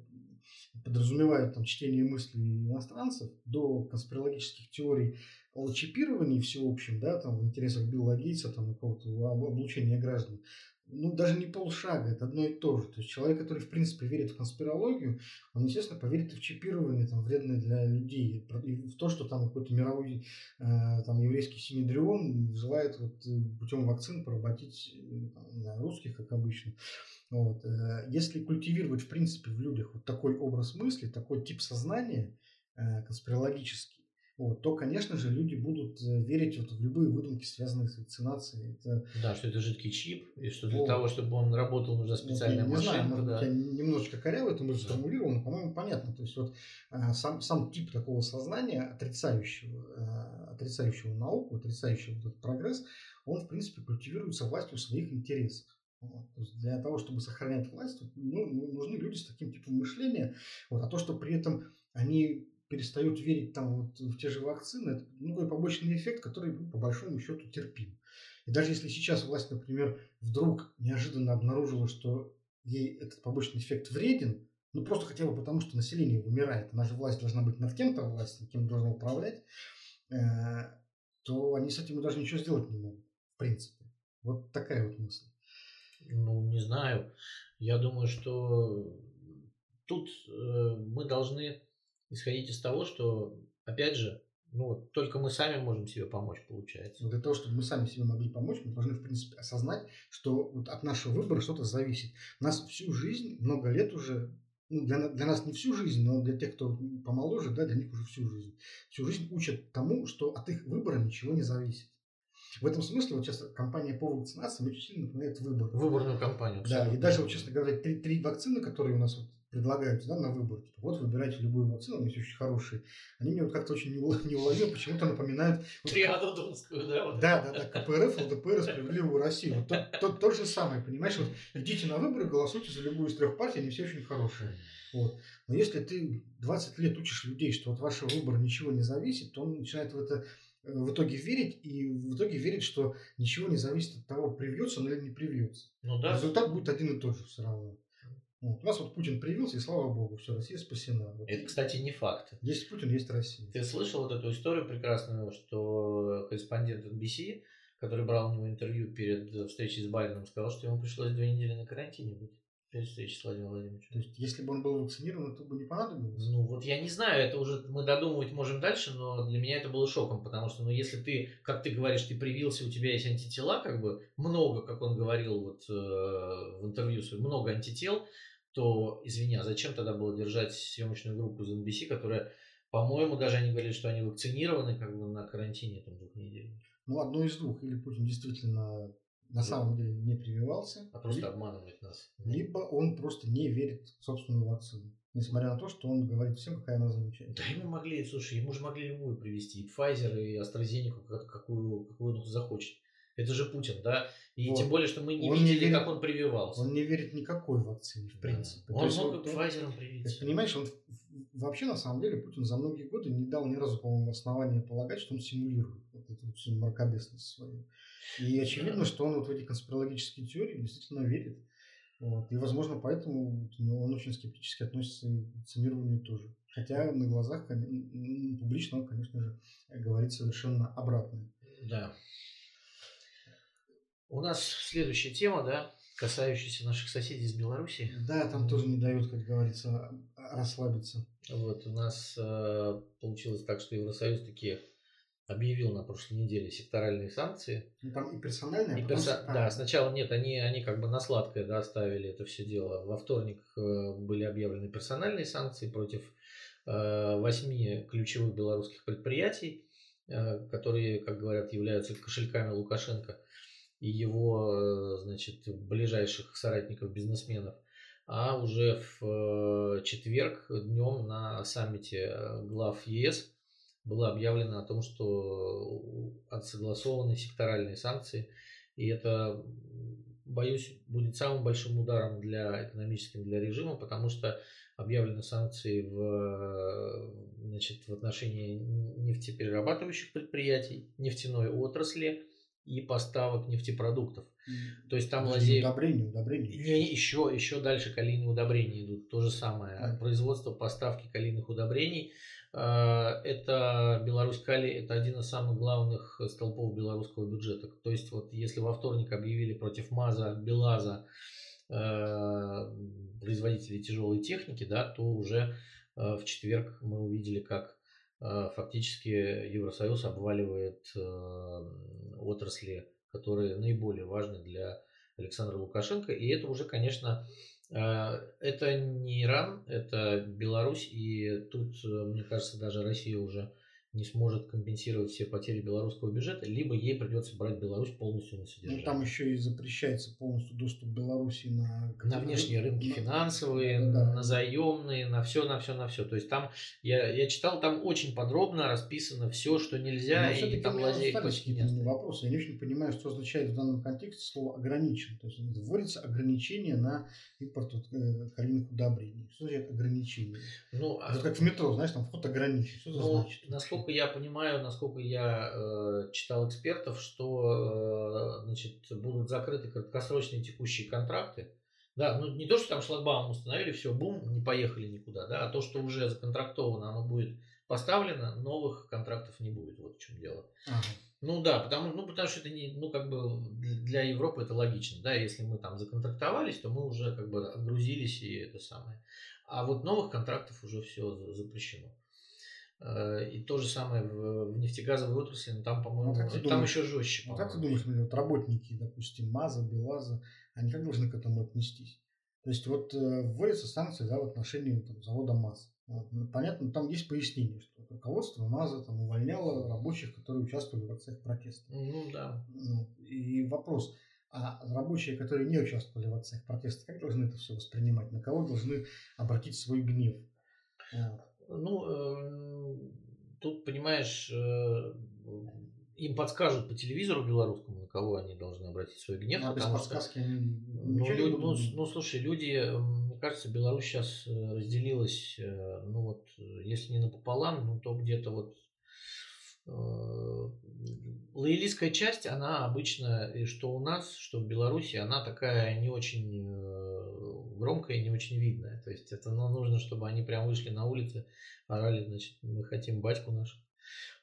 подразумевают там, чтение мыслей иностранцев, до конспирологических теорий о чипировании всеобщем, да, там, в интересах Гейтса, там, какого-то облучения граждан, ну, даже не полшага, это одно и то же. То есть человек, который, в принципе, верит в конспирологию, он, естественно, поверит и в чипирование, там, вредное для людей, и в то, что там какой-то мировой э, там, еврейский синедрион желает вот, э, путем вакцин поработить э, там, русских, как обычно. Вот. Если культивировать, в принципе, в людях вот такой образ мысли, такой тип сознания конспирологический, вот, то, конечно же, люди будут э, верить вот в любые выдумки, связанные с вакцинацией. Это... Да, что это жидкий чип, и что для вот. того, чтобы он работал, нужна специальная вот, я машина. Не знаю, может да. быть, я немножечко коряво это мысль сформулировал, но, по-моему, понятно. То есть, вот а, сам, сам тип такого сознания, отрицающего, а, отрицающего науку, отрицающего этот прогресс, он, в принципе, культивируется властью своих интересах. Вот. То есть для того, чтобы сохранять власть, ну, нужны люди с таким типом мышления. Вот. А то, что при этом они перестают верить там вот в те же вакцины, это ну, такой побочный эффект, который ну, по большому счету терпим. И даже если сейчас власть, например, вдруг неожиданно обнаружила, что ей этот побочный эффект вреден, ну просто хотя бы потому, что население вымирает, она же власть должна быть над кем-то власть, над кем должна управлять, э, то они с этим даже ничего сделать не могут, в принципе. Вот такая вот мысль. Ну, не знаю. Я думаю, что тут э, мы должны исходить из того, что, опять же, ну, только мы сами можем себе помочь, получается. Для того, чтобы мы сами себе могли помочь, мы должны, в принципе, осознать, что вот от нашего выбора что-то зависит. Нас всю жизнь, много лет уже, ну, для, для нас не всю жизнь, но для тех, кто помоложе, да, для них уже всю жизнь. Всю жизнь учат тому, что от их выбора ничего не зависит. В этом смысле вот сейчас компания по вакцинации очень сильно напоминает выбор. Выборную кампанию. Да, и даже, вот, честно говоря, три, три вакцины, которые у нас вот предлагают да, на выбор. Типа, вот выбирайте любую вакцину, они все очень хорошие. Они мне вот как-то очень неуловимо почему-то напоминают... Триаду Думскую, да? Вот да, да, да, КПРФ, ЛДПР, Справедливую Россию. Вот то, то, то же самое, понимаешь? Вот идите на выборы, голосуйте за любую из трех партий, они все очень хорошие. Вот. Но если ты 20 лет учишь людей, что от вашего выбора ничего не зависит, то он начинает в это в итоге верить, и в итоге верить, что ничего не зависит от того, привьется он или не привьется. Ну, да. Результат будет один и тот же все равно. Вот. У нас вот Путин привился, и слава богу, все, Россия спасена. Вот. Это, кстати, не факт. Есть Путин, есть Россия. Ты слышал вот эту историю прекрасную, что корреспондент NBC, который брал у него интервью перед встречей с Байденом, сказал, что ему пришлось две недели на карантине быть перед встречей с Владимиром Владимировичем. То есть, если бы он был вакцинирован, то бы не понадобилось? Ну, вот я не знаю, это уже мы додумывать можем дальше, но для меня это было шоком, потому что, ну, если ты, как ты говоришь, ты привился, у тебя есть антитела, как бы много, как он говорил вот э, в интервью, много антител, то, извини, а зачем тогда было держать съемочную группу из NBC, которая, по-моему, даже они говорили, что они вакцинированы как бы на карантине там двух недель. Ну, одно из двух. Или Путин действительно на да. самом деле не прививался. А просто обманывает нас. Либо он просто не верит в собственную вакцину. Несмотря на то, что он говорит всем, какая она замечательная. Да, ему могли, слушай, ему же могли любую привести. И Pfizer, и AstraZeneca, какую, какую он захочет. Это же Путин, да? И вот. тем более, что мы не он видели, не верит, как он прививался. Он не верит никакой вакцине, в принципе. Да. Он То мог есть, Pfizer привиться. Понимаешь, он вообще, на самом деле, Путин за многие годы не дал ни разу, по-моему, основания полагать, что он симулирует вот эту вот мракобесность свою. И очевидно, что он вот в эти конспирологические теории действительно верит. Вот. И, возможно, поэтому ну, он очень скептически относится и к вакцинированию тоже. Хотя на глазах, публично он, конечно же, говорит совершенно обратное. Да. У нас следующая тема, да, касающаяся наших соседей из Беларуси. Да, там тоже не дают, как говорится, расслабиться. Вот, у нас э, получилось так, что Евросоюз таки объявил на прошлой неделе секторальные санкции. Ну, там и персональные, и персо... что... Да, сначала нет, они, они как бы на сладкое да, оставили это все дело. Во вторник э, были объявлены персональные санкции против э, восьми ключевых белорусских предприятий, э, которые, как говорят, являются кошельками Лукашенко и его, э, значит, ближайших соратников-бизнесменов. А уже в э, четверг днем на саммите глав ЕС было объявлено о том, что отсогласованы секторальные санкции. И это, боюсь, будет самым большим ударом для экономическим для режима, потому что объявлены санкции в, значит, в отношении нефтеперерабатывающих предприятий, нефтяной отрасли, и поставок нефтепродуктов. Mm. То есть там лазей... Удобрения, удобрения. Не, еще, еще дальше калийные удобрения идут. То же самое. Mm. Производство, поставки калийных удобрений. А, это Беларусь Кали, это один из самых главных столпов белорусского бюджета. То есть вот если во вторник объявили против МАЗа, Белаза, а, производителей тяжелой техники, да, то уже а, в четверг мы увидели, как фактически Евросоюз обваливает отрасли, которые наиболее важны для Александра Лукашенко. И это уже, конечно, э, это не Иран, это Беларусь, и тут, э, мне кажется, даже Россия уже не сможет компенсировать все потери белорусского бюджета, либо ей придется брать Беларусь полностью на содержание. Ну, там еще и запрещается полностью доступ Беларуси на... На внешние рынки на... финансовые, да, на заемные, на все, на все, на все. То есть там, я, я читал, там очень подробно расписано все, что нельзя, Но и там лазеек почти нет. Вопросы. Я не очень понимаю, что означает в данном контексте слово ограничен. То есть вводится ограничение на импорт э, калийных удобрений. Что значит ограничение? Ну, Это а... как в метро, знаешь, там вход ограничен. Что ну, значит? Насколько насколько я понимаю, насколько я э, читал экспертов, что э, значит, будут закрыты краткосрочные текущие контракты. Да, ну не то, что там шлагбаум установили, все, бум, не поехали никуда, да, а то, что уже законтрактовано, оно будет поставлено, новых контрактов не будет. Вот в чем дело. Ага. Ну да, потому, ну, потому что это не, ну, как бы для Европы это логично, да, если мы там законтрактовались, то мы уже как бы отгрузились и это самое. А вот новых контрактов уже все запрещено. Э, и то же самое в, нефтегазовой отрасли, но там, по-моему, ну, там думаешь, еще жестче. Ну, как ты думаешь, вот работники, допустим, МАЗа, БелАЗа, они как должны к этому отнестись? То есть вот э, вводятся санкции да, в отношении там, завода МАЗ. Вот, ну, понятно, там есть пояснение, что руководство МАЗа там, увольняло рабочих, которые участвовали в акциях протеста. Ну да. Ну, и вопрос, а рабочие, которые не участвовали в акциях протеста, как должны это все воспринимать? На кого должны обратить свой гнев? Вот. Ну, э, тут, понимаешь, э, им подскажут по телевизору белорусскому, на кого они должны обратить свой гнев. А без подсказки что, ну, люди, ну, ну, слушай, люди, мне кажется, Беларусь сейчас э, разделилась, ну вот, если не напополам, ну то где-то вот лоялистская часть, она обычно, и что у нас, что в Беларуси, она такая не очень громкая и не очень видная. То есть это ну, нужно, чтобы они прям вышли на улицы, орали, значит, мы хотим батьку нашего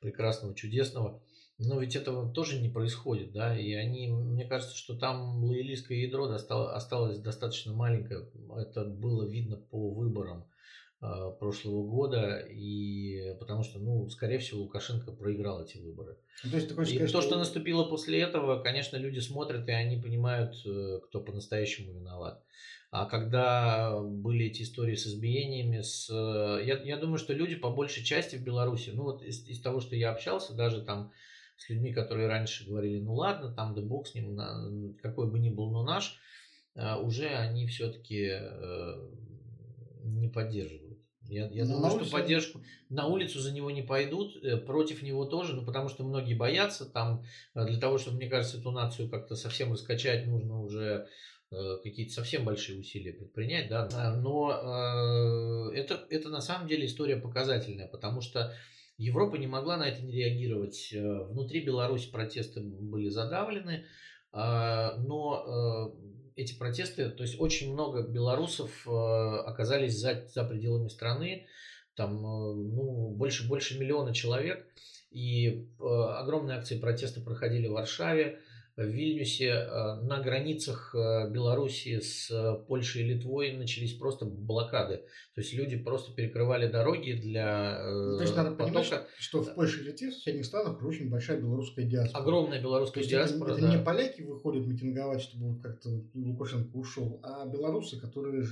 прекрасного, чудесного. Но ведь этого тоже не происходит, да, и они, мне кажется, что там лоялистское ядро осталось достаточно маленькое, это было видно по выборам э, прошлого года, и потому что, ну, скорее всего, Лукашенко проиграл эти выборы. Ну, то есть, и сказать, то, что... что наступило после этого, конечно, люди смотрят, и они понимают, э, кто по-настоящему виноват. А когда были эти истории с избиениями, с, э, я, я думаю, что люди по большей части в Беларуси, ну вот из, из того, что я общался, даже там с людьми, которые раньше говорили, ну ладно, там да бог с ним, какой бы ни был, но наш, э, уже они все-таки не поддерживают. Я, я ну, думаю, что поддержку на улицу за него не пойдут, против него тоже, ну потому что многие боятся. Там для того, чтобы, мне кажется, эту нацию как-то совсем раскачать, нужно уже Э, какие-то совсем большие усилия предпринять, да, а, но э, это, это на самом деле история показательная, потому что Европа не могла на это не реагировать. Э, внутри Беларуси протесты были задавлены, а, но эти протесты, то есть очень много белорусов оказались за, за пределами страны, там ну, больше, больше миллиона человек, и огромные акции протеста проходили в Варшаве, в Вильнюсе э, на границах э, Белоруссии с э, Польшей и Литвой начались просто блокады. То есть люди просто перекрывали дороги для ну, То есть надо потока. понимать, что в Польше и Литве, в соседних странах очень большая белорусская диаспора. Огромная белорусская диаспора, это, да. это не поляки выходят митинговать, чтобы вот как-то Лукашенко ушел, а белорусы, которые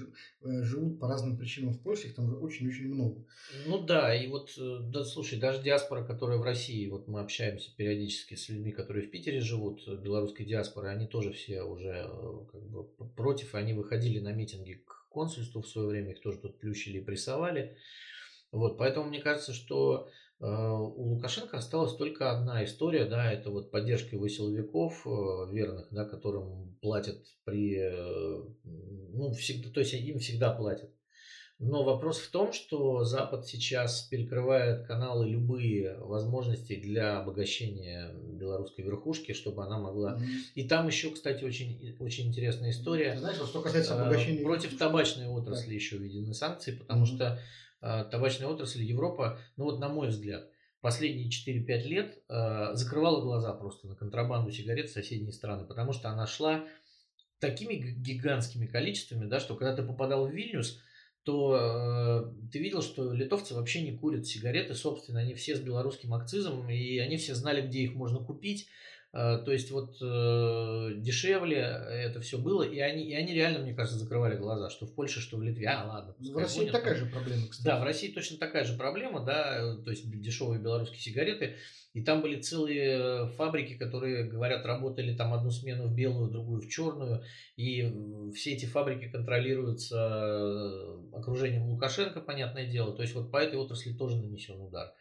живут по разным причинам в Польше, их там очень-очень много. Ну да, и вот, да, слушай, даже диаспора, которая в России, вот мы общаемся периодически с людьми, которые в Питере живут, белорусской диаспоры, они тоже все уже э, как бы против, они выходили на митинги к консульству в свое время, их тоже тут плющили и прессовали. Вот, поэтому мне кажется, что э, у Лукашенко осталась только одна история, да, это вот поддержка его силовиков э, верных, да, которым платят при, э, ну, всегда, то есть им всегда платят. Но вопрос в том, что Запад сейчас перекрывает каналы любые возможности для обогащения белорусской верхушки, чтобы она могла. Mm-hmm. И там еще, кстати, очень, очень интересная история. Ты знаешь, что касается а, обогащения... Против табачной отрасли да. еще введены санкции, потому mm-hmm. что а, табачная отрасль Европа, ну вот на мой взгляд, последние 4-5 лет а, закрывала глаза просто на контрабанду сигарет в соседние страны, потому что она шла такими гигантскими количествами, да, что когда ты попадал в Вильнюс, то э, ты видел, что литовцы вообще не курят сигареты, собственно, они все с белорусским акцизом, и они все знали, где их можно купить. Э, то есть вот э, дешевле это все было, и они, и они реально, мне кажется, закрывали глаза, что в Польше, что в Литве. А, ладно. В России будет, такая же проблема, кстати. Да, в России точно такая же проблема, да, то есть дешевые белорусские сигареты. И там были целые фабрики, которые, говорят, работали там одну смену в белую, другую в черную. И все эти фабрики контролируются э, окружением Лукашенко, понятное дело. То есть вот по этой отрасли тоже нанесен удар.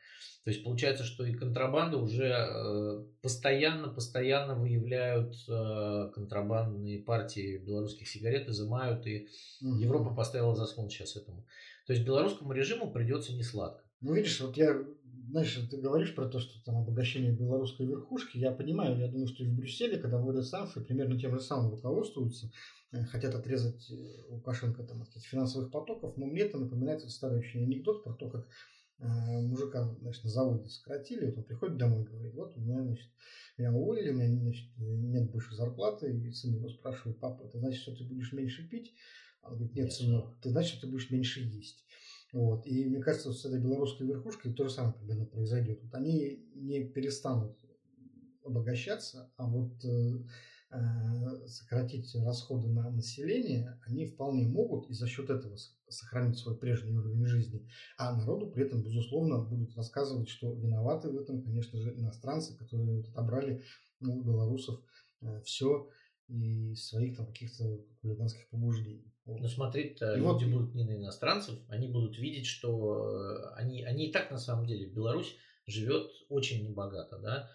То есть получается, что и контрабанда уже постоянно-постоянно э, выявляют э, контрабандные партии белорусских сигарет, изымают, и угу. Европа поставила заслон сейчас этому. То есть белорусскому режиму придется не сладко. Ну, видишь, вот я знаешь, ты говоришь про то, что там обогащение белорусской верхушки. Я понимаю, я думаю, что и в Брюсселе, когда вводят санкции, примерно тем же самым руководствуются, э, хотят отрезать Лукашенко там, от финансовых потоков, но мне это напоминает вот старый очень анекдот про то, как мужика, значит, на заводе сократили, вот он приходит домой и говорит, вот у меня, значит, меня уволили, у меня, значит, нет больше зарплаты, и сын его спрашивает, папа, это значит, что ты будешь меньше пить? Он говорит, нет, сынок, это значит, что ты будешь меньше есть. Вот. И мне кажется, с этой белорусской верхушкой то же самое примерно произойдет. Вот они не перестанут обогащаться, а вот э, э, сократить расходы на население они вполне могут и за счет этого сохранить свой прежний уровень жизни. А народу при этом, безусловно, будут рассказывать, что виноваты в этом, конечно же, иностранцы, которые отобрали у белорусов э, все и своих там каких-то хулиганских побуждений. Вот. Ну, смотреть-то люди вот... будут не на иностранцев, они будут видеть, что они, они и так на самом деле, Беларусь живет очень небогато, да,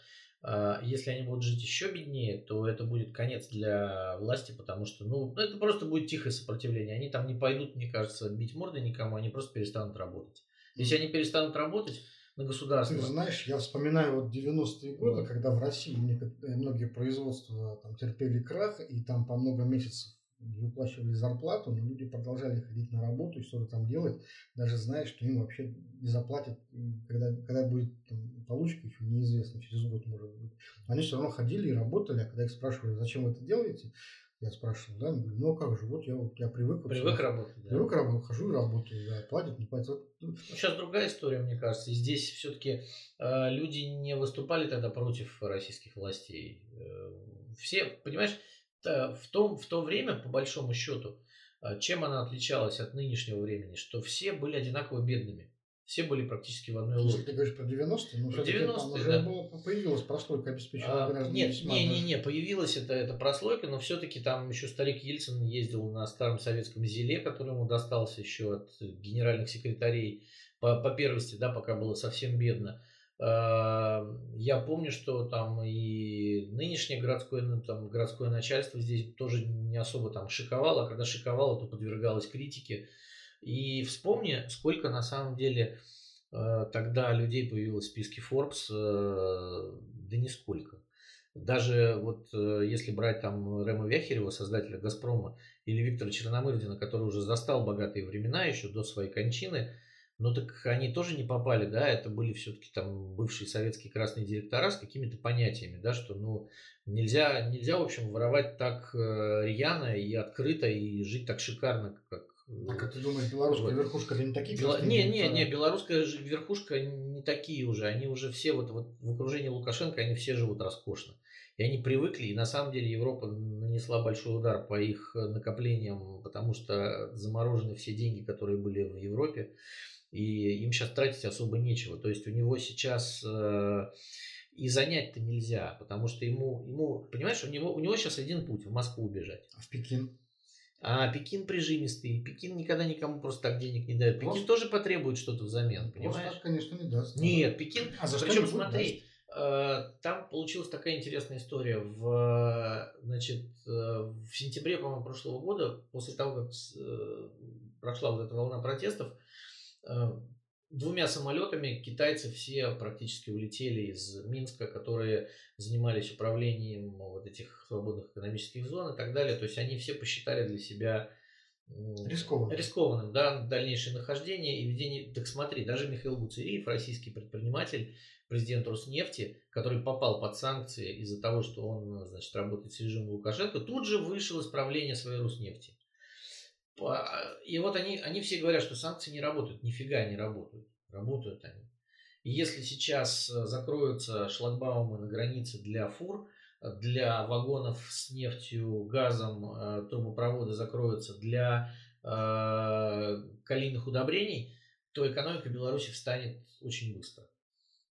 если они будут жить еще беднее, то это будет конец для власти, потому что, ну, это просто будет тихое сопротивление. Они там не пойдут, мне кажется, бить морды никому, они просто перестанут работать. Если они перестанут работать, на государство. Ты знаешь, я вспоминаю вот 90-е годы, когда в России многие производства там терпели крах, и там по много месяцев выплачивали зарплату, но люди продолжали ходить на работу и что-то там делать, даже зная, что им вообще не заплатят, когда, когда будет там, получка, еще неизвестно, через год может быть. Они все равно ходили и работали, а когда их спрашивали, зачем вы это делаете, я спрашивал, да, говорю, ну а как же, вот я, вот, я привык. Привык вот, работать, да. Привык работать, хожу и работаю, да, платят, не платят. Ну, сейчас другая история, мне кажется. И здесь все-таки э, люди не выступали тогда против российских властей. Э, все, понимаешь, в, том, в то время, по большому счету, э, чем она отличалась от нынешнего времени, что все были одинаково бедными. Все были практически в одной лодке. Если ты говоришь про 90-е, ну, про 90 уже да. было, появилась прослойка обеспеченных а, граждан. Нет, не, не, не, появилась эта, эта прослойка, но все-таки там еще старик Ельцин ездил на старом советском зеле, который ему достался еще от генеральных секретарей по, по первости, да, пока было совсем бедно. А, я помню, что там и нынешнее городское, ну, там, городское начальство здесь тоже не особо там шиковало, а когда шиковало, то подвергалось критике. И вспомни, сколько на самом деле э, тогда людей появилось в списке Forbes, э, да нисколько. Даже вот э, если брать там Рема Вяхерева, создателя «Газпрома», или Виктора Черномырдина, который уже застал богатые времена еще до своей кончины, ну так они тоже не попали, да, это были все-таки там бывшие советские красные директора с какими-то понятиями, да, что ну нельзя, нельзя, в общем, воровать так рьяно и открыто и жить так шикарно, как а как ты думаешь, белорусская вот. верхушка это не такие Бела... Не, не, не, белорусская верхушка не такие уже. Они уже все вот, вот в окружении Лукашенко, они все живут роскошно. И они привыкли, и на самом деле Европа нанесла большой удар по их накоплениям, потому что заморожены все деньги, которые были в Европе, и им сейчас тратить особо нечего. То есть у него сейчас э, и занять-то нельзя, потому что ему, ему понимаешь, у него, у него сейчас один путь в Москву убежать. А в Пекин? А Пекин прижимистый. Пекин никогда никому просто так денег не дает. Пекин просто... тоже потребует что-то взамен, понимаешь? Просто так, конечно, не даст. Нет, Пекин... А за Причем, смотри, даст? Там получилась такая интересная история. В, значит, э, в сентябре, по-моему, прошлого года, после того, как э, прошла вот эта волна протестов, э, двумя самолетами китайцы все практически улетели из Минска, которые занимались управлением вот этих свободных экономических зон и так далее. То есть они все посчитали для себя рискованным, рискованным да, дальнейшее нахождение и ведение. Так смотри, даже Михаил Буцериев, российский предприниматель, президент Роснефти, который попал под санкции из-за того, что он значит, работает с режимом Лукашенко, тут же вышел из правления своей Роснефти. И вот они, они все говорят, что санкции не работают. Нифига не работают. Работают они. И если сейчас э, закроются шлагбаумы на границе для фур, для вагонов с нефтью, газом, э, трубопроводы закроются для э, калийных удобрений, то экономика Беларуси встанет очень быстро.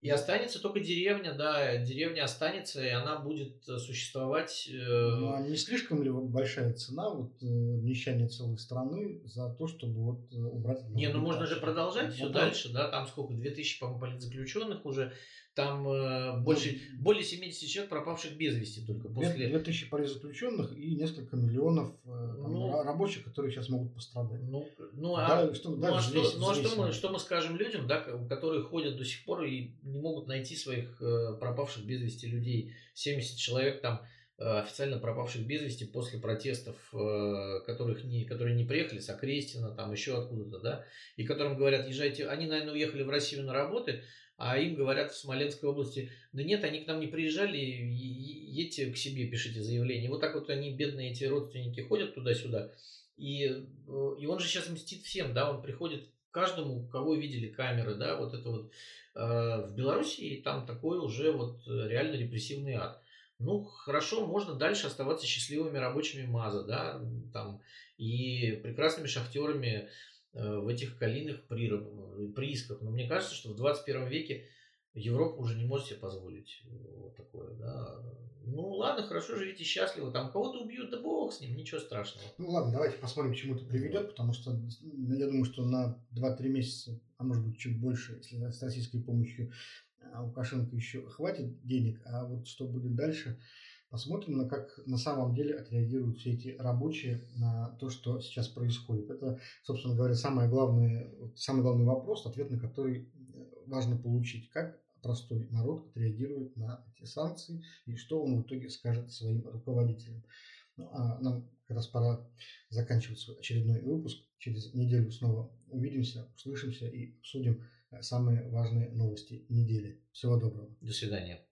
И останется только деревня, да, деревня останется, и она будет э, существовать. Э... Ну, а не слишком ли большая цена вот обнищания целой страны за то, чтобы вот э, убрать... Не, ну можно же продолжать все дальше, да, там сколько, 2000, по-моему, политзаключенных уже, там э, больше, ну, более 70 человек пропавших без вести только после... 2000 политзаключенных и несколько миллионов э, там, ну, рабочих, которые сейчас могут пострадать. Ну, ну, да, а, что, ну, а, что, здесь, ну а что, мы, что мы скажем людям, да, которые ходят до сих пор и не могут найти своих э, пропавших без вести людей, 70 человек там официально пропавших без вести после протестов, которых не, которые не приехали с Окрестина, там еще откуда-то, да, и которым говорят, езжайте, они, наверное, уехали в Россию на работы, а им говорят в Смоленской области, да нет, они к нам не приезжали, едьте к себе, пишите заявление. Вот так вот они, бедные эти родственники, ходят туда-сюда. И, и он же сейчас мстит всем, да, он приходит каждому, кого видели камеры, да, вот это вот. Э, в Белоруссии там такой уже вот реально репрессивный ад. Ну, хорошо, можно дальше оставаться счастливыми рабочими МАЗа, да, там, и прекрасными шахтерами, Э, в этих калийных приисках. Но мне кажется, что в 21 веке Европа уже не может себе позволить вот такое, да. Ну ладно, хорошо, живите счастливо, там кого-то убьют, да бог с ним, ничего страшного. Ну ладно, давайте посмотрим, к чему это приведет, потому что я думаю, что на 2-3 месяца, а может быть чуть больше, если с российской помощью а, Лукашенко еще хватит денег, а вот что будет дальше, Посмотрим, на как на самом деле отреагируют все эти рабочие на то, что сейчас происходит. Это, собственно говоря, самое главное, самый главный вопрос, ответ на который э, важно получить. Как простой народ отреагирует на эти санкции и что он в итоге скажет своим руководителям. Ну, а нам как раз пора заканчивать свой очередной выпуск. Через неделю снова увидимся, услышимся и обсудим э, самые важные новости недели. Всего доброго. До свидания.